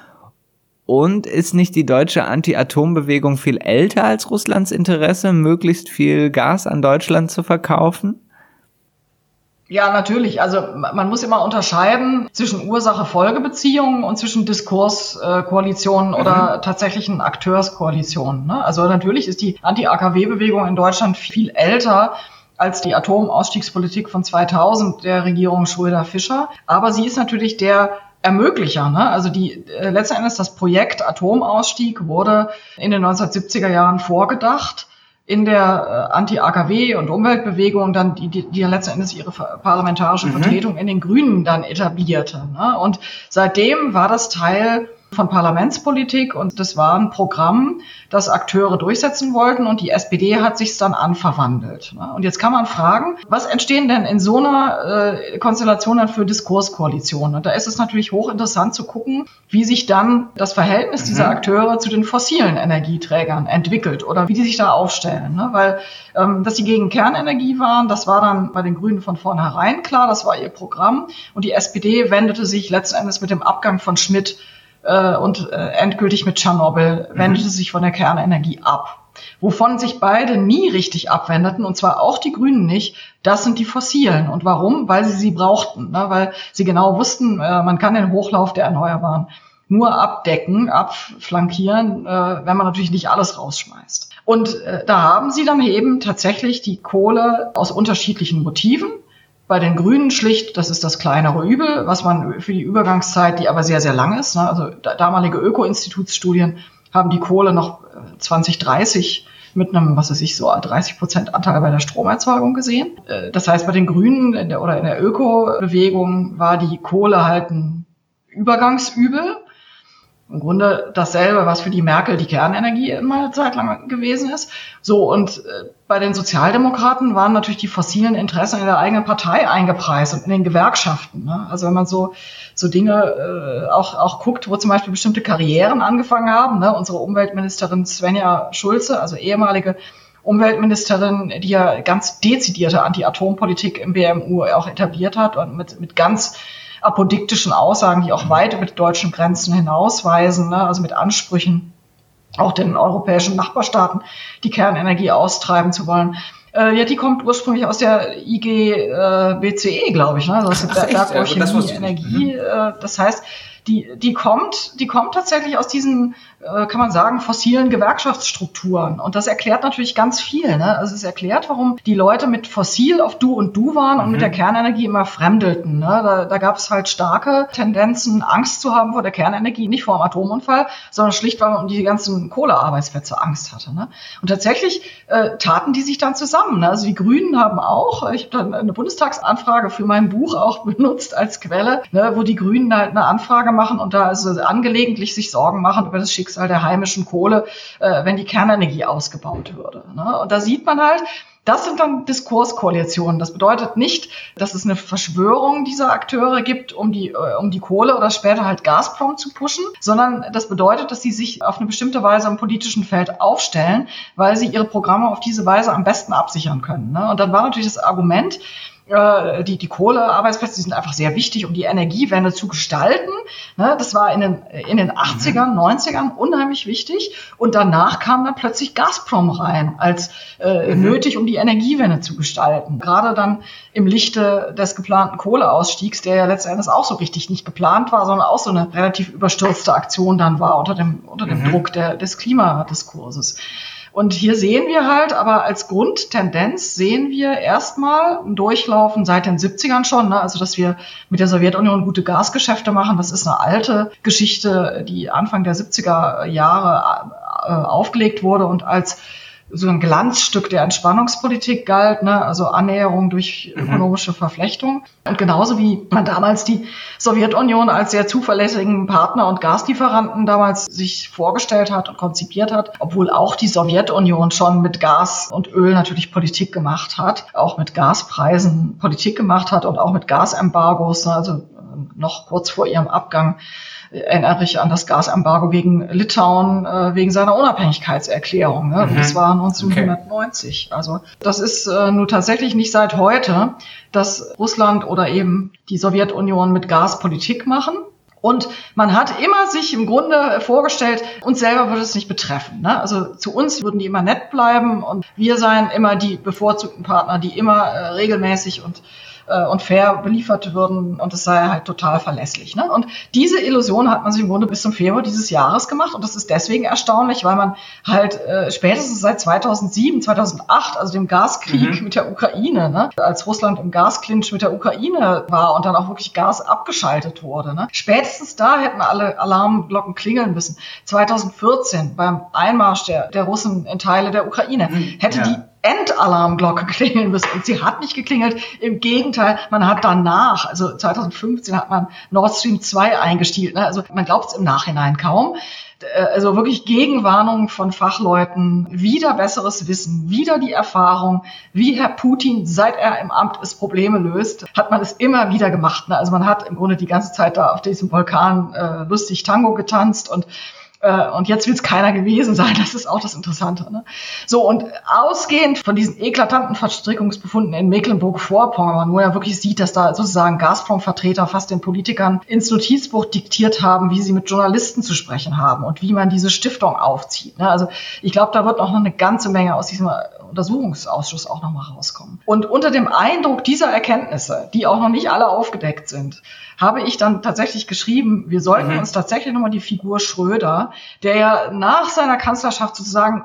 Und ist nicht die deutsche Anti-Atom-Bewegung viel älter als Russlands Interesse, möglichst viel Gas an Deutschland zu verkaufen? Ja, natürlich. Also man muss immer unterscheiden zwischen Ursache-Folge-Beziehungen und zwischen Diskurskoalitionen äh, oder mhm. tatsächlichen Akteurskoalitionen. Ne? Also natürlich ist die Anti-AKW-Bewegung in Deutschland viel älter als die Atomausstiegspolitik von 2000 der Regierung Schröder-Fischer. Aber sie ist natürlich der Ermöglicher. Ne? Also die äh, letzten Endes das Projekt Atomausstieg wurde in den 1970er Jahren vorgedacht in der äh, Anti-AKW- und Umweltbewegung dann, die, die, die letzten Endes ihre parlamentarische mhm. Vertretung in den Grünen dann etablierte. Ne? Und seitdem war das Teil von Parlamentspolitik und das war ein Programm, das Akteure durchsetzen wollten und die SPD hat sich dann anverwandelt. Ne? Und jetzt kann man fragen, was entstehen denn in so einer äh, Konstellation dann für Diskurskoalitionen? Und da ist es natürlich hochinteressant zu gucken, wie sich dann das Verhältnis dieser mhm. Akteure zu den fossilen Energieträgern entwickelt oder wie die sich da aufstellen. Ne? Weil, ähm, dass sie gegen Kernenergie waren, das war dann bei den Grünen von vornherein klar, das war ihr Programm. Und die SPD wendete sich letzten Endes mit dem Abgang von Schmidt äh, und äh, endgültig mit Tschernobyl wendete mhm. sich von der Kernenergie ab. Wovon sich beide nie richtig abwendeten, und zwar auch die Grünen nicht, das sind die Fossilen. Und warum? Weil sie sie brauchten, ne? weil sie genau wussten, äh, man kann den Hochlauf der Erneuerbaren nur abdecken, abflankieren, äh, wenn man natürlich nicht alles rausschmeißt. Und äh, da haben sie dann eben tatsächlich die Kohle aus unterschiedlichen Motiven bei den Grünen schlicht, das ist das kleinere Übel, was man für die Übergangszeit, die aber sehr, sehr lang ist, ne, also damalige Öko-Institutsstudien haben die Kohle noch 2030 äh, mit einem, was weiß ich, so 30 Prozent Anteil bei der Stromerzeugung gesehen. Äh, das heißt, bei den Grünen in der, oder in der Öko-Bewegung war die Kohle halt ein Übergangsübel im Grunde dasselbe, was für die Merkel die Kernenergie immer eine Zeit lang gewesen ist. So, und äh, bei den Sozialdemokraten waren natürlich die fossilen Interessen in der eigenen Partei eingepreist und in den Gewerkschaften. Ne? Also wenn man so, so Dinge äh, auch, auch guckt, wo zum Beispiel bestimmte Karrieren angefangen haben, ne? unsere Umweltministerin Svenja Schulze, also ehemalige Umweltministerin, die ja ganz dezidierte Anti-Atom-Politik im BMU auch etabliert hat und mit, mit ganz apodiktischen Aussagen, die auch weit über die deutschen Grenzen hinausweisen, ne? also mit Ansprüchen auch den europäischen Nachbarstaaten die Kernenergie austreiben zu wollen. Äh, ja, die kommt ursprünglich aus der IG äh, BCE, glaube ich. Ne? Also das ist Bergbauchemie, Energie. Mhm. Äh, das heißt, die, die kommt, die kommt tatsächlich aus diesen äh, kann man sagen, fossilen Gewerkschaftsstrukturen. Und das erklärt natürlich ganz viel. Ne? Also es erklärt, warum die Leute mit Fossil auf Du und Du waren und mhm. mit der Kernenergie immer fremdelten. Ne? Da, da gab es halt starke Tendenzen, Angst zu haben vor der Kernenergie, nicht vor dem Atomunfall, sondern schlicht, weil man um die ganzen Kohlearbeitsplätze Angst hatte. Ne? Und tatsächlich äh, taten die sich dann zusammen. Ne? Also die Grünen haben auch, ich habe dann eine Bundestagsanfrage für mein Buch auch benutzt als Quelle, ne, wo die Grünen halt eine Anfrage machen und da also angelegentlich sich Sorgen machen über das Schicksal Schicksal der heimischen Kohle, äh, wenn die Kernenergie ausgebaut würde. Ne? Und da sieht man halt, das sind dann Diskurskoalitionen. Das bedeutet nicht, dass es eine Verschwörung dieser Akteure gibt, um die, äh, um die Kohle oder später halt Gazprom zu pushen, sondern das bedeutet, dass sie sich auf eine bestimmte Weise im politischen Feld aufstellen, weil sie ihre Programme auf diese Weise am besten absichern können. Ne? Und dann war natürlich das Argument, äh, die, die Kohlearbeitsplätze, die sind einfach sehr wichtig, um die Energiewende zu gestalten. Ne, das war in den, in den 80ern, 90ern unheimlich wichtig. Und danach kam dann plötzlich Gazprom rein, als äh, mhm. nötig, um die Energiewende zu gestalten. Gerade dann im Lichte des geplanten Kohleausstiegs, der ja letztendlich auch so richtig nicht geplant war, sondern auch so eine relativ überstürzte Aktion dann war unter dem, unter dem mhm. Druck der, des Klimadiskurses. Und hier sehen wir halt, aber als Grundtendenz sehen wir erstmal ein Durchlaufen seit den 70ern schon, ne? also dass wir mit der Sowjetunion gute Gasgeschäfte machen. Das ist eine alte Geschichte, die Anfang der 70er Jahre äh, aufgelegt wurde und als so ein Glanzstück der Entspannungspolitik galt, ne? also Annäherung durch mhm. ökonomische Verflechtung. Und genauso wie man damals die Sowjetunion als sehr zuverlässigen Partner und Gaslieferanten damals sich vorgestellt hat und konzipiert hat, obwohl auch die Sowjetunion schon mit Gas und Öl natürlich Politik gemacht hat, auch mit Gaspreisen Politik gemacht hat und auch mit Gasembargos, ne? also noch kurz vor ihrem Abgang erinnere ich an das Gasembargo gegen Litauen äh, wegen seiner Unabhängigkeitserklärung. Ne? Mhm. Das war 1990. Okay. Also das ist äh, nur tatsächlich nicht seit heute, dass Russland oder eben die Sowjetunion mit Gas Politik machen. Und man hat immer sich im Grunde vorgestellt, uns selber würde es nicht betreffen. Ne? Also zu uns würden die immer nett bleiben und wir seien immer die bevorzugten Partner, die immer äh, regelmäßig und äh, und fair beliefert würden und es sei halt total verlässlich. Ne? Und diese Illusion hat man sich im Grunde bis zum Februar dieses Jahres gemacht und das ist deswegen erstaunlich, weil man halt äh, spätestens seit 2007, 2008, also dem Gaskrieg mhm. mit der Ukraine, ne? als Russland im Gasklinch mit der Ukraine war und dann auch wirklich Gas abgeschaltet wurde, ne? spätestens da hätten alle Alarmglocken klingeln müssen. 2014 beim Einmarsch der, der Russen in Teile der Ukraine mhm. hätte ja. die Endalarmglocke klingeln müssen. Und sie hat nicht geklingelt. Im Gegenteil, man hat danach, also 2015 hat man Nord Stream 2 eingestielt. Ne? Also man glaubt es im Nachhinein kaum. Äh, also wirklich Gegenwarnungen von Fachleuten, wieder besseres Wissen, wieder die Erfahrung, wie Herr Putin, seit er im Amt ist, Probleme löst, hat man es immer wieder gemacht. Ne? Also man hat im Grunde die ganze Zeit da auf diesem Vulkan äh, lustig Tango getanzt und äh, und jetzt will es keiner gewesen sein. Das ist auch das Interessante. Ne? So, und ausgehend von diesen eklatanten Verstrickungsbefunden in Mecklenburg-Vorpommern, wo er wirklich sieht, dass da sozusagen Gazprom-Vertreter fast den Politikern ins Notizbuch diktiert haben, wie sie mit Journalisten zu sprechen haben und wie man diese Stiftung aufzieht. Ne? Also ich glaube, da wird noch eine ganze Menge aus diesem Untersuchungsausschuss auch nochmal rauskommen. Und unter dem Eindruck dieser Erkenntnisse, die auch noch nicht alle aufgedeckt sind, habe ich dann tatsächlich geschrieben, wir sollten mhm. uns tatsächlich nochmal die Figur Schröder, der ja nach seiner Kanzlerschaft sozusagen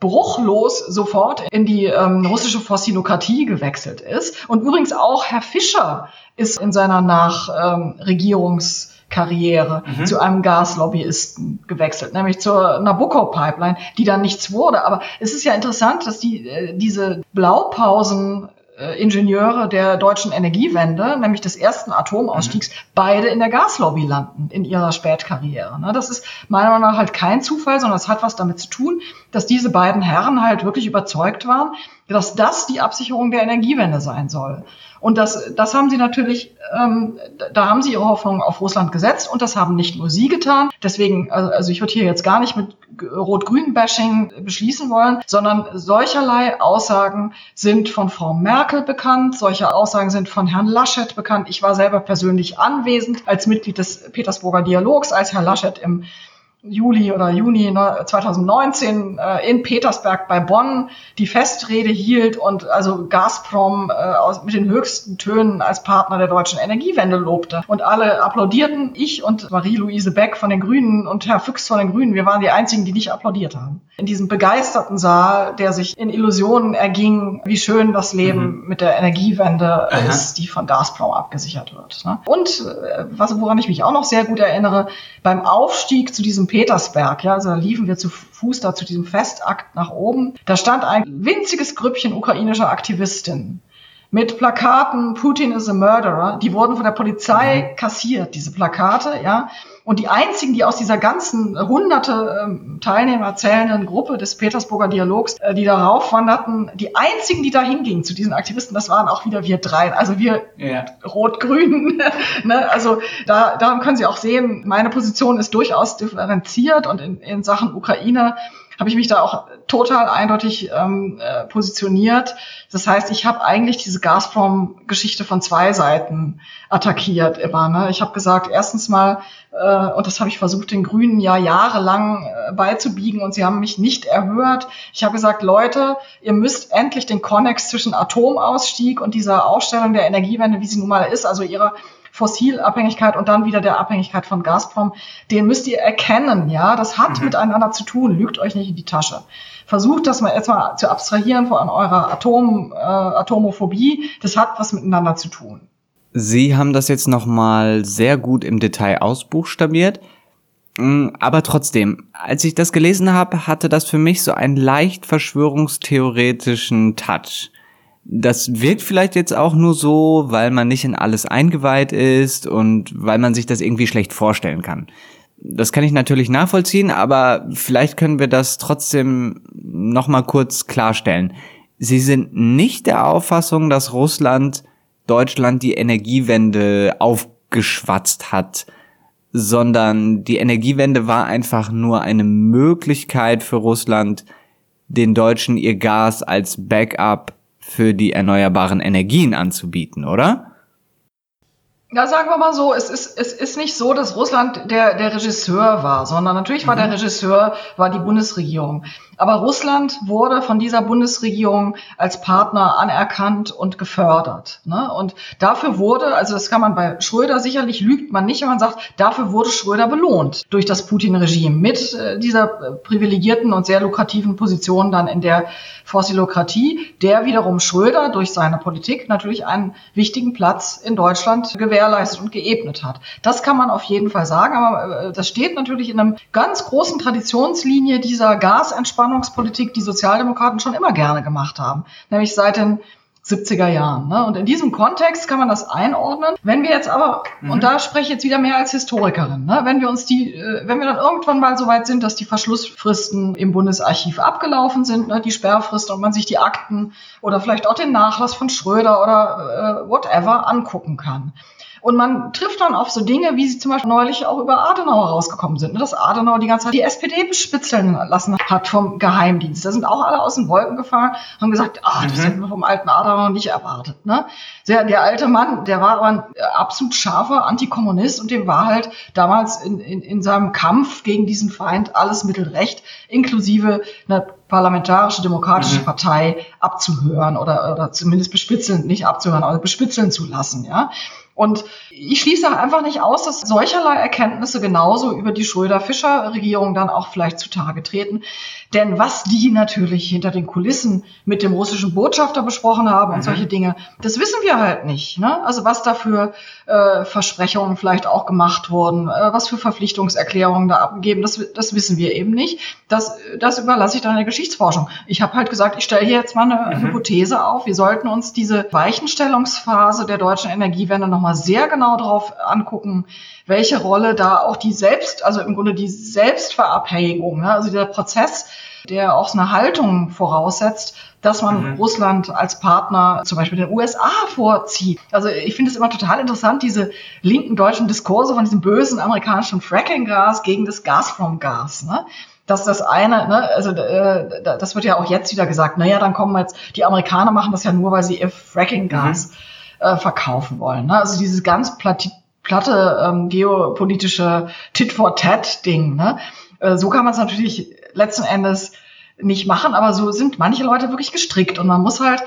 bruchlos sofort in die ähm, russische Fossilokratie gewechselt ist. Und übrigens auch Herr Fischer ist in seiner Nachregierungskarriere ähm, mhm. zu einem Gaslobbyisten gewechselt, nämlich zur Nabucco-Pipeline, die dann nichts wurde. Aber es ist ja interessant, dass die, äh, diese Blaupausen Ingenieure der deutschen Energiewende, nämlich des ersten Atomausstiegs, mhm. beide in der Gaslobby landen in ihrer Spätkarriere. Ne? Das ist meiner Meinung nach halt kein Zufall, sondern es hat was damit zu tun, dass diese beiden Herren halt wirklich überzeugt waren, dass das die Absicherung der Energiewende sein soll. Und das, das haben sie natürlich, ähm, da haben sie ihre Hoffnung auf Russland gesetzt und das haben nicht nur sie getan. Deswegen, also, also ich würde hier jetzt gar nicht mit Rot-Grün-Bashing beschließen wollen, sondern solcherlei Aussagen sind von Frau Merkel bekannt, solche Aussagen sind von Herrn Laschet bekannt. Ich war selber persönlich anwesend als Mitglied des Petersburger Dialogs, als Herr Laschet im Juli oder Juni 2019 äh, in Petersberg bei Bonn die Festrede hielt und also Gazprom äh, aus, mit den höchsten Tönen als Partner der deutschen Energiewende lobte. Und alle applaudierten, ich und Marie-Louise Beck von den Grünen und Herr Füchs von den Grünen, wir waren die einzigen, die nicht applaudiert haben. In diesem begeisterten Saal, der sich in Illusionen erging, wie schön das Leben mhm. mit der Energiewende Aha. ist, die von Gazprom abgesichert wird. Ne? Und äh, was, woran ich mich auch noch sehr gut erinnere, beim Aufstieg zu diesem Petersberg, ja, also da liefen wir zu Fuß da zu diesem Festakt nach oben. Da stand ein winziges Grüppchen ukrainischer Aktivistinnen mit Plakaten Putin is a murderer. Die wurden von der Polizei mhm. kassiert, diese Plakate, ja. Und die einzigen, die aus dieser ganzen hunderte ähm, Teilnehmer zählenden Gruppe des Petersburger Dialogs, äh, die darauf wanderten, die einzigen, die da hingingen zu diesen Aktivisten, das waren auch wieder wir drei. Also wir ja. Rot-Grün. ne? Also da, daran können Sie auch sehen, meine Position ist durchaus differenziert und in, in Sachen Ukraine habe ich mich da auch total eindeutig ähm, äh, positioniert. Das heißt, ich habe eigentlich diese Gazprom-Geschichte von zwei Seiten attackiert immer. Ne? Ich habe gesagt, erstens mal, äh, und das habe ich versucht, den Grünen ja jahrelang äh, beizubiegen und sie haben mich nicht erhört. Ich habe gesagt, Leute, ihr müsst endlich den Konnex zwischen Atomausstieg und dieser Ausstellung der Energiewende, wie sie nun mal ist, also ihre Fossilabhängigkeit und dann wieder der Abhängigkeit von Gazprom, den müsst ihr erkennen, ja. Das hat mhm. miteinander zu tun, lügt euch nicht in die Tasche. Versucht das mal erstmal zu abstrahieren von eurer Atom, äh, Atomophobie. Das hat was miteinander zu tun. Sie haben das jetzt nochmal sehr gut im Detail ausbuchstabiert. Mm, aber trotzdem, als ich das gelesen habe, hatte das für mich so einen leicht verschwörungstheoretischen Touch. Das wirkt vielleicht jetzt auch nur so, weil man nicht in alles eingeweiht ist und weil man sich das irgendwie schlecht vorstellen kann. Das kann ich natürlich nachvollziehen, aber vielleicht können wir das trotzdem nochmal kurz klarstellen. Sie sind nicht der Auffassung, dass Russland Deutschland die Energiewende aufgeschwatzt hat, sondern die Energiewende war einfach nur eine Möglichkeit für Russland, den Deutschen ihr Gas als Backup für die erneuerbaren Energien anzubieten, oder? Ja, sagen wir mal so, es ist, es ist nicht so, dass Russland der, der Regisseur war, sondern natürlich war mhm. der Regisseur, war die Bundesregierung. Aber Russland wurde von dieser Bundesregierung als Partner anerkannt und gefördert. Ne? Und dafür wurde, also das kann man bei Schröder sicherlich lügt man nicht, wenn man sagt, dafür wurde Schröder belohnt durch das Putin-Regime mit äh, dieser äh, privilegierten und sehr lukrativen Position dann in der Fossilokratie, der wiederum Schröder durch seine Politik natürlich einen wichtigen Platz in Deutschland gewährleistet und geebnet hat. Das kann man auf jeden Fall sagen, aber äh, das steht natürlich in einem ganz großen Traditionslinie dieser Gasentspannung Entspannungspolitik die Sozialdemokraten schon immer gerne gemacht haben, nämlich seit den 70er Jahren. Ne? Und in diesem Kontext kann man das einordnen. Wenn wir jetzt aber, mhm. und da spreche ich jetzt wieder mehr als Historikerin, ne? wenn wir uns die, äh, wenn wir dann irgendwann mal so weit sind, dass die Verschlussfristen im Bundesarchiv abgelaufen sind, ne? die Sperrfristen und man sich die Akten oder vielleicht auch den Nachlass von Schröder oder äh, whatever angucken kann. Und man trifft dann auf so Dinge, wie sie zum Beispiel neulich auch über Adenauer rausgekommen sind. Ne? Dass Adenauer die ganze Zeit die SPD bespitzeln lassen hat vom Geheimdienst. Da sind auch alle aus den Wolken gefahren, haben gesagt, ah, das mhm. hätten wir vom alten Adenauer nicht erwartet. Ne? Der, der alte Mann, der war aber ein absolut scharfer Antikommunist und dem war halt damals in, in, in seinem Kampf gegen diesen Feind alles mittelrecht, inklusive einer parlamentarische demokratische mhm. Partei abzuhören oder, oder zumindest bespitzeln, nicht abzuhören, aber bespitzeln zu lassen, ja. Und ich schließe einfach nicht aus, dass solcherlei Erkenntnisse genauso über die Schröder-Fischer-Regierung dann auch vielleicht zutage treten. Denn was die natürlich hinter den Kulissen mit dem russischen Botschafter besprochen haben und mhm. solche Dinge, das wissen wir halt nicht. Ne? Also was da für äh, Versprechungen vielleicht auch gemacht wurden, äh, was für Verpflichtungserklärungen da abgegeben, das, das wissen wir eben nicht. Das, das überlasse ich dann der Geschichtsforschung. Ich habe halt gesagt, ich stelle hier jetzt mal eine mhm. Hypothese auf. Wir sollten uns diese Weichenstellungsphase der deutschen Energiewende nochmal sehr genau darauf angucken, welche Rolle da auch die Selbst, also im Grunde die Selbstverabhängigung, ne, also dieser Prozess, der auch so eine Haltung voraussetzt, dass man mhm. Russland als Partner zum Beispiel den USA vorzieht. Also ich finde es immer total interessant, diese linken deutschen Diskurse von diesem bösen amerikanischen Fracking-Gas gegen das Gazprom-Gas. Ne? dass das eine, ne, also äh, das wird ja auch jetzt wieder gesagt, naja, dann kommen jetzt, die Amerikaner machen das ja nur, weil sie ihr Fracking-Gas mhm. äh, verkaufen wollen. Ne? Also dieses ganz platt, platte ähm, geopolitische Tit-for-Tat-Ding. Ne? Äh, so kann man es natürlich letzten Endes nicht machen, aber so sind manche Leute wirklich gestrickt und man muss halt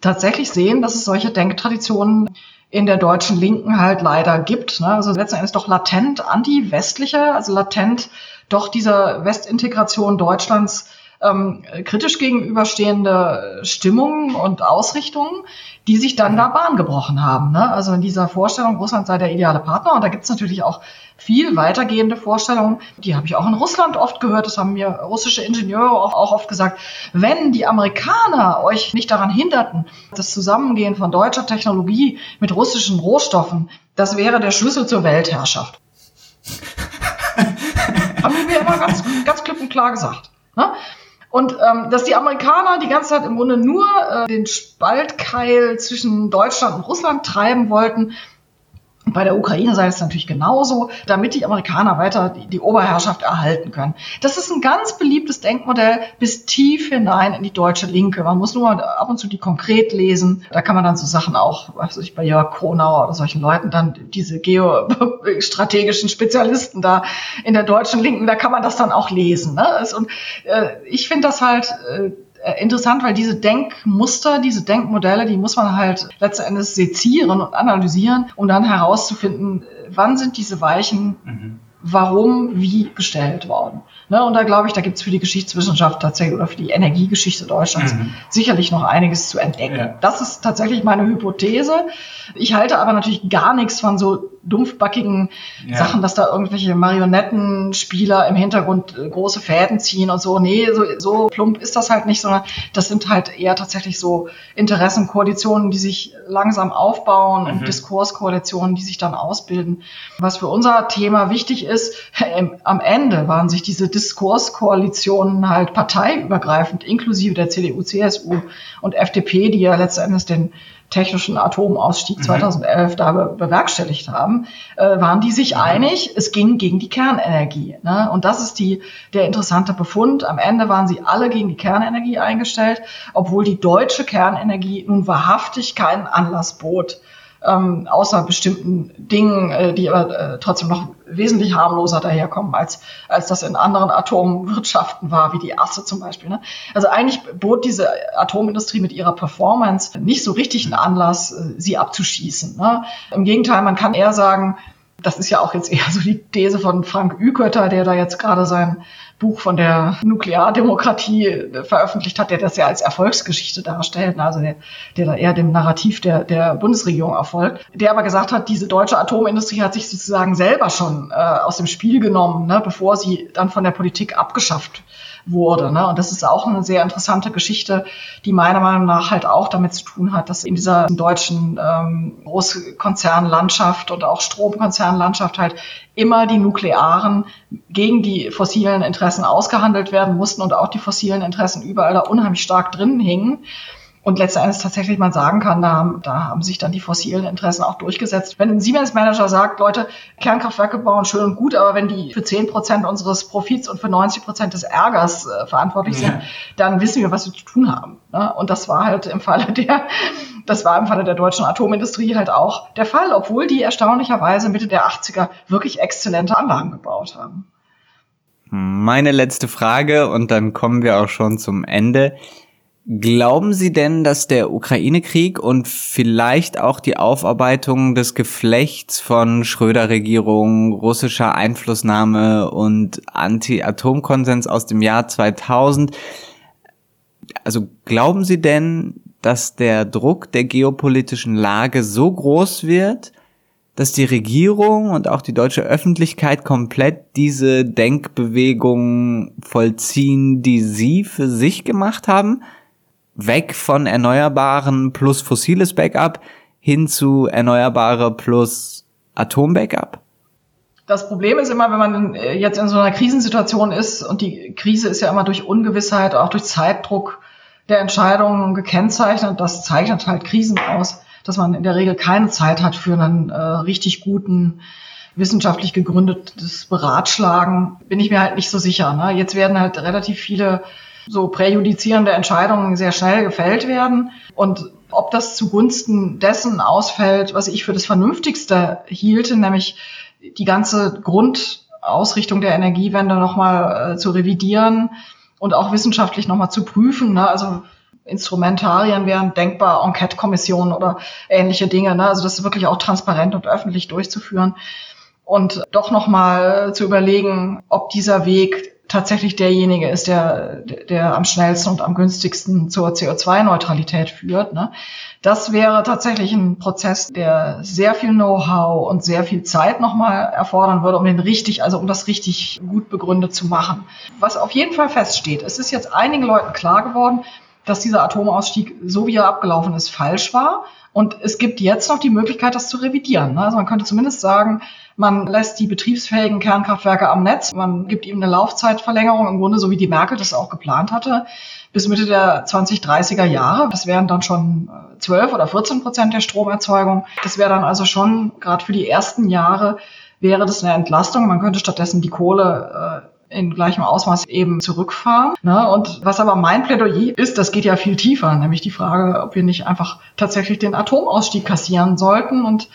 tatsächlich sehen, dass es solche Denktraditionen in der deutschen Linken halt leider gibt. Ne? Also letzten Endes doch latent anti-westliche, also latent doch dieser Westintegration Deutschlands ähm, kritisch gegenüberstehende Stimmungen und Ausrichtungen, die sich dann da Bahn gebrochen haben. Ne? Also in dieser Vorstellung, Russland sei der ideale Partner. Und da gibt es natürlich auch viel weitergehende Vorstellungen. Die habe ich auch in Russland oft gehört. Das haben mir russische Ingenieure auch, auch oft gesagt. Wenn die Amerikaner euch nicht daran hinderten, das Zusammengehen von deutscher Technologie mit russischen Rohstoffen, das wäre der Schlüssel zur Weltherrschaft. haben die mir immer ganz, ganz klipp und klar gesagt. Ne? Und ähm, dass die Amerikaner die ganze Zeit im Grunde nur äh, den Spaltkeil zwischen Deutschland und Russland treiben wollten, bei der Ukraine sei es natürlich genauso, damit die Amerikaner weiter die, Oberherrschaft erhalten können. Das ist ein ganz beliebtes Denkmodell bis tief hinein in die deutsche Linke. Man muss nur ab und zu die konkret lesen. Da kann man dann so Sachen auch, weiß ich, bei Jörg Kronauer oder solchen Leuten dann diese geostrategischen Spezialisten da in der deutschen Linken, da kann man das dann auch lesen. Ne? Und äh, ich finde das halt äh, interessant, weil diese Denkmuster, diese Denkmodelle, die muss man halt letzten Endes sezieren und analysieren, um dann herauszufinden, wann sind diese Weichen mhm warum wie gestellt worden. Ne, und da glaube ich, da gibt es für die Geschichtswissenschaft tatsächlich oder für die Energiegeschichte Deutschlands mhm. sicherlich noch einiges zu entdecken. Ja. Das ist tatsächlich meine Hypothese. Ich halte aber natürlich gar nichts von so dumpfbackigen ja. Sachen, dass da irgendwelche Marionettenspieler im Hintergrund äh, große Fäden ziehen und so. Nee, so, so plump ist das halt nicht, sondern das sind halt eher tatsächlich so Interessenkoalitionen, die sich langsam aufbauen mhm. und Diskurskoalitionen, die sich dann ausbilden. Was für unser Thema wichtig ist, am Ende waren sich diese Diskurskoalitionen halt parteiübergreifend, inklusive der CDU, CSU und FDP, die ja letztendlich den technischen Atomausstieg 2011 mhm. da bewerkstelligt haben, äh, waren die sich mhm. einig, es ging gegen die Kernenergie. Ne? Und das ist die, der interessante Befund. Am Ende waren sie alle gegen die Kernenergie eingestellt, obwohl die deutsche Kernenergie nun wahrhaftig keinen Anlass bot, ähm, außer bestimmten Dingen, äh, die aber äh, trotzdem noch wesentlich harmloser daherkommen, als, als das in anderen Atomwirtschaften war, wie die Asse zum Beispiel. Ne? Also eigentlich bot diese Atomindustrie mit ihrer Performance nicht so richtig einen Anlass, äh, sie abzuschießen. Ne? Im Gegenteil, man kann eher sagen, das ist ja auch jetzt eher so die These von Frank Ükötter, der da jetzt gerade sein Buch von der Nukleardemokratie äh, veröffentlicht hat, der das ja als Erfolgsgeschichte darstellt, also der, der da eher dem Narrativ der, der Bundesregierung erfolgt, der aber gesagt hat, diese deutsche Atomindustrie hat sich sozusagen selber schon äh, aus dem Spiel genommen, ne, bevor sie dann von der Politik abgeschafft wurde. Ne? Und das ist auch eine sehr interessante Geschichte, die meiner Meinung nach halt auch damit zu tun hat, dass in dieser deutschen ähm, Großkonzernlandschaft und auch Stromkonzernlandschaft halt immer die Nuklearen gegen die fossilen Interessen ausgehandelt werden mussten und auch die fossilen Interessen überall da unheimlich stark drin hingen. Und letztendlich tatsächlich man sagen kann, da haben, da haben sich dann die fossilen Interessen auch durchgesetzt. Wenn ein Siemens-Manager sagt, Leute, Kernkraftwerke bauen schön und gut, aber wenn die für 10 Prozent unseres Profits und für 90 Prozent des Ärgers äh, verantwortlich ja. sind, dann wissen wir, was wir zu tun haben. Ne? Und das war halt im Falle der, das war im Falle der deutschen Atomindustrie halt auch der Fall, obwohl die erstaunlicherweise Mitte der 80er wirklich exzellente Anlagen gebaut haben. Meine letzte Frage und dann kommen wir auch schon zum Ende. Glauben Sie denn, dass der Ukraine-Krieg und vielleicht auch die Aufarbeitung des Geflechts von Schröder-Regierung, russischer Einflussnahme und Anti-Atom-Konsens aus dem Jahr 2000, also glauben Sie denn, dass der Druck der geopolitischen Lage so groß wird, dass die Regierung und auch die deutsche Öffentlichkeit komplett diese Denkbewegung vollziehen, die Sie für sich gemacht haben? Weg von Erneuerbaren plus fossiles Backup hin zu Erneuerbare plus Atombackup? Das Problem ist immer, wenn man äh, jetzt in so einer Krisensituation ist und die Krise ist ja immer durch Ungewissheit, auch durch Zeitdruck der Entscheidungen gekennzeichnet. Das zeichnet halt Krisen aus, dass man in der Regel keine Zeit hat für einen äh, richtig guten, wissenschaftlich gegründetes Beratschlagen. Bin ich mir halt nicht so sicher. Ne? Jetzt werden halt relativ viele so präjudizierende Entscheidungen sehr schnell gefällt werden. Und ob das zugunsten dessen ausfällt, was ich für das Vernünftigste hielte, nämlich die ganze Grundausrichtung der Energiewende nochmal äh, zu revidieren und auch wissenschaftlich nochmal zu prüfen. Ne? Also Instrumentarien wären denkbar, Enquete-Kommissionen oder ähnliche Dinge. Ne? Also das wirklich auch transparent und öffentlich durchzuführen und doch nochmal zu überlegen, ob dieser Weg tatsächlich derjenige ist, der, der am schnellsten und am günstigsten zur CO2-Neutralität führt. Ne? Das wäre tatsächlich ein Prozess, der sehr viel Know-how und sehr viel Zeit nochmal erfordern würde, um den richtig, also um das richtig gut begründet zu machen. Was auf jeden Fall feststeht, es ist jetzt einigen Leuten klar geworden, dass dieser Atomausstieg, so wie er abgelaufen ist, falsch war. Und es gibt jetzt noch die Möglichkeit, das zu revidieren. Ne? Also man könnte zumindest sagen, man lässt die betriebsfähigen Kernkraftwerke am Netz. Man gibt ihm eine Laufzeitverlängerung, im Grunde so wie die Merkel das auch geplant hatte, bis Mitte der 2030er Jahre. Das wären dann schon 12 äh, oder 14 Prozent der Stromerzeugung. Das wäre dann also schon, gerade für die ersten Jahre, wäre das eine Entlastung. Man könnte stattdessen die Kohle äh, in gleichem Ausmaß eben zurückfahren. Ne? Und was aber mein Plädoyer ist, das geht ja viel tiefer, nämlich die Frage, ob wir nicht einfach tatsächlich den Atomausstieg kassieren sollten und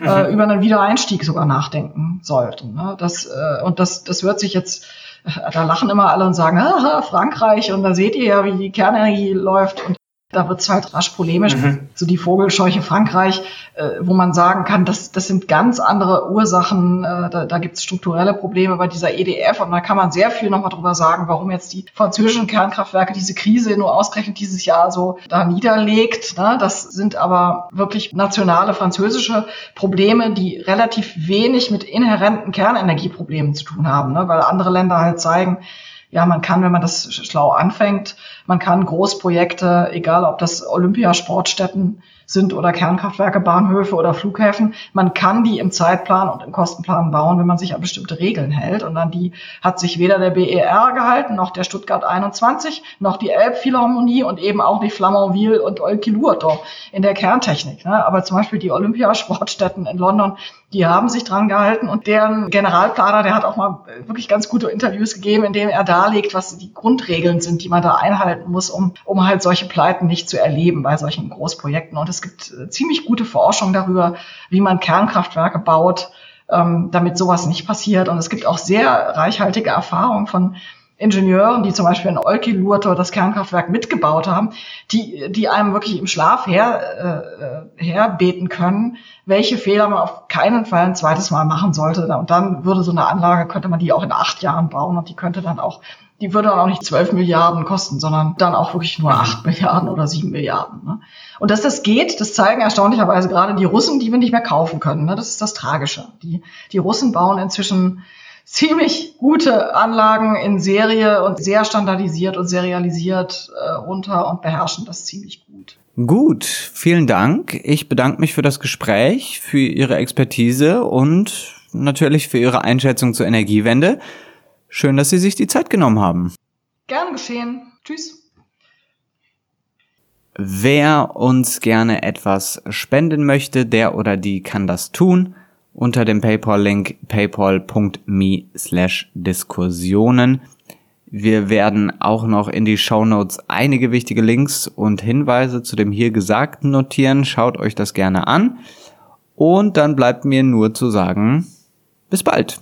äh, mhm. äh, über einen Wiedereinstieg sogar nachdenken sollten. Ne? Das, äh, und das, das wird sich jetzt, äh, da lachen immer alle und sagen, ah, Frankreich, und da seht ihr ja, wie die Kernenergie läuft. Und da wird es halt rasch polemisch, mhm. so die Vogelscheuche Frankreich, äh, wo man sagen kann, das, das sind ganz andere Ursachen, äh, da, da gibt es strukturelle Probleme bei dieser EDF und da kann man sehr viel nochmal drüber sagen, warum jetzt die französischen Kernkraftwerke diese Krise nur ausgerechnet dieses Jahr so da niederlegt. Ne? Das sind aber wirklich nationale französische Probleme, die relativ wenig mit inhärenten Kernenergieproblemen zu tun haben, ne? weil andere Länder halt zeigen, ja, man kann, wenn man das schlau anfängt, man kann Großprojekte, egal ob das Olympiasportstätten sind oder Kernkraftwerke, Bahnhöfe oder Flughäfen. Man kann die im Zeitplan und im Kostenplan bauen, wenn man sich an bestimmte Regeln hält. Und an die hat sich weder der BER gehalten, noch der Stuttgart 21, noch die Elbphilharmonie und eben auch die Flamanville und Olkiluoto in der Kerntechnik. Ne? Aber zum Beispiel die Olympiasportstätten in London, die haben sich dran gehalten und deren Generalplaner, der hat auch mal wirklich ganz gute Interviews gegeben, in denen er darlegt, was die Grundregeln sind, die man da einhalten muss, um, um halt solche Pleiten nicht zu erleben bei solchen Großprojekten. Und es gibt äh, ziemlich gute Forschung darüber, wie man Kernkraftwerke baut, ähm, damit sowas nicht passiert. Und es gibt auch sehr reichhaltige Erfahrungen von Ingenieuren, die zum Beispiel in Olkiluoto das Kernkraftwerk mitgebaut haben, die, die einem wirklich im Schlaf her, äh, herbeten können, welche Fehler man auf keinen Fall ein zweites Mal machen sollte. Und dann würde so eine Anlage, könnte man die auch in acht Jahren bauen und die könnte dann auch die würde dann auch nicht 12 Milliarden kosten, sondern dann auch wirklich nur 8 Milliarden oder 7 Milliarden. Ne? Und dass das geht, das zeigen erstaunlicherweise gerade die Russen, die wir nicht mehr kaufen können. Ne? Das ist das Tragische. Die, die Russen bauen inzwischen ziemlich gute Anlagen in Serie und sehr standardisiert und serialisiert äh, runter und beherrschen das ziemlich gut. Gut, vielen Dank. Ich bedanke mich für das Gespräch, für Ihre Expertise und natürlich für Ihre Einschätzung zur Energiewende. Schön, dass Sie sich die Zeit genommen haben. Gern geschehen. Tschüss. Wer uns gerne etwas spenden möchte, der oder die kann das tun unter dem PayPal-Link paypal.me slash Diskussionen. Wir werden auch noch in die Show Notes einige wichtige Links und Hinweise zu dem hier Gesagten notieren. Schaut euch das gerne an. Und dann bleibt mir nur zu sagen, bis bald.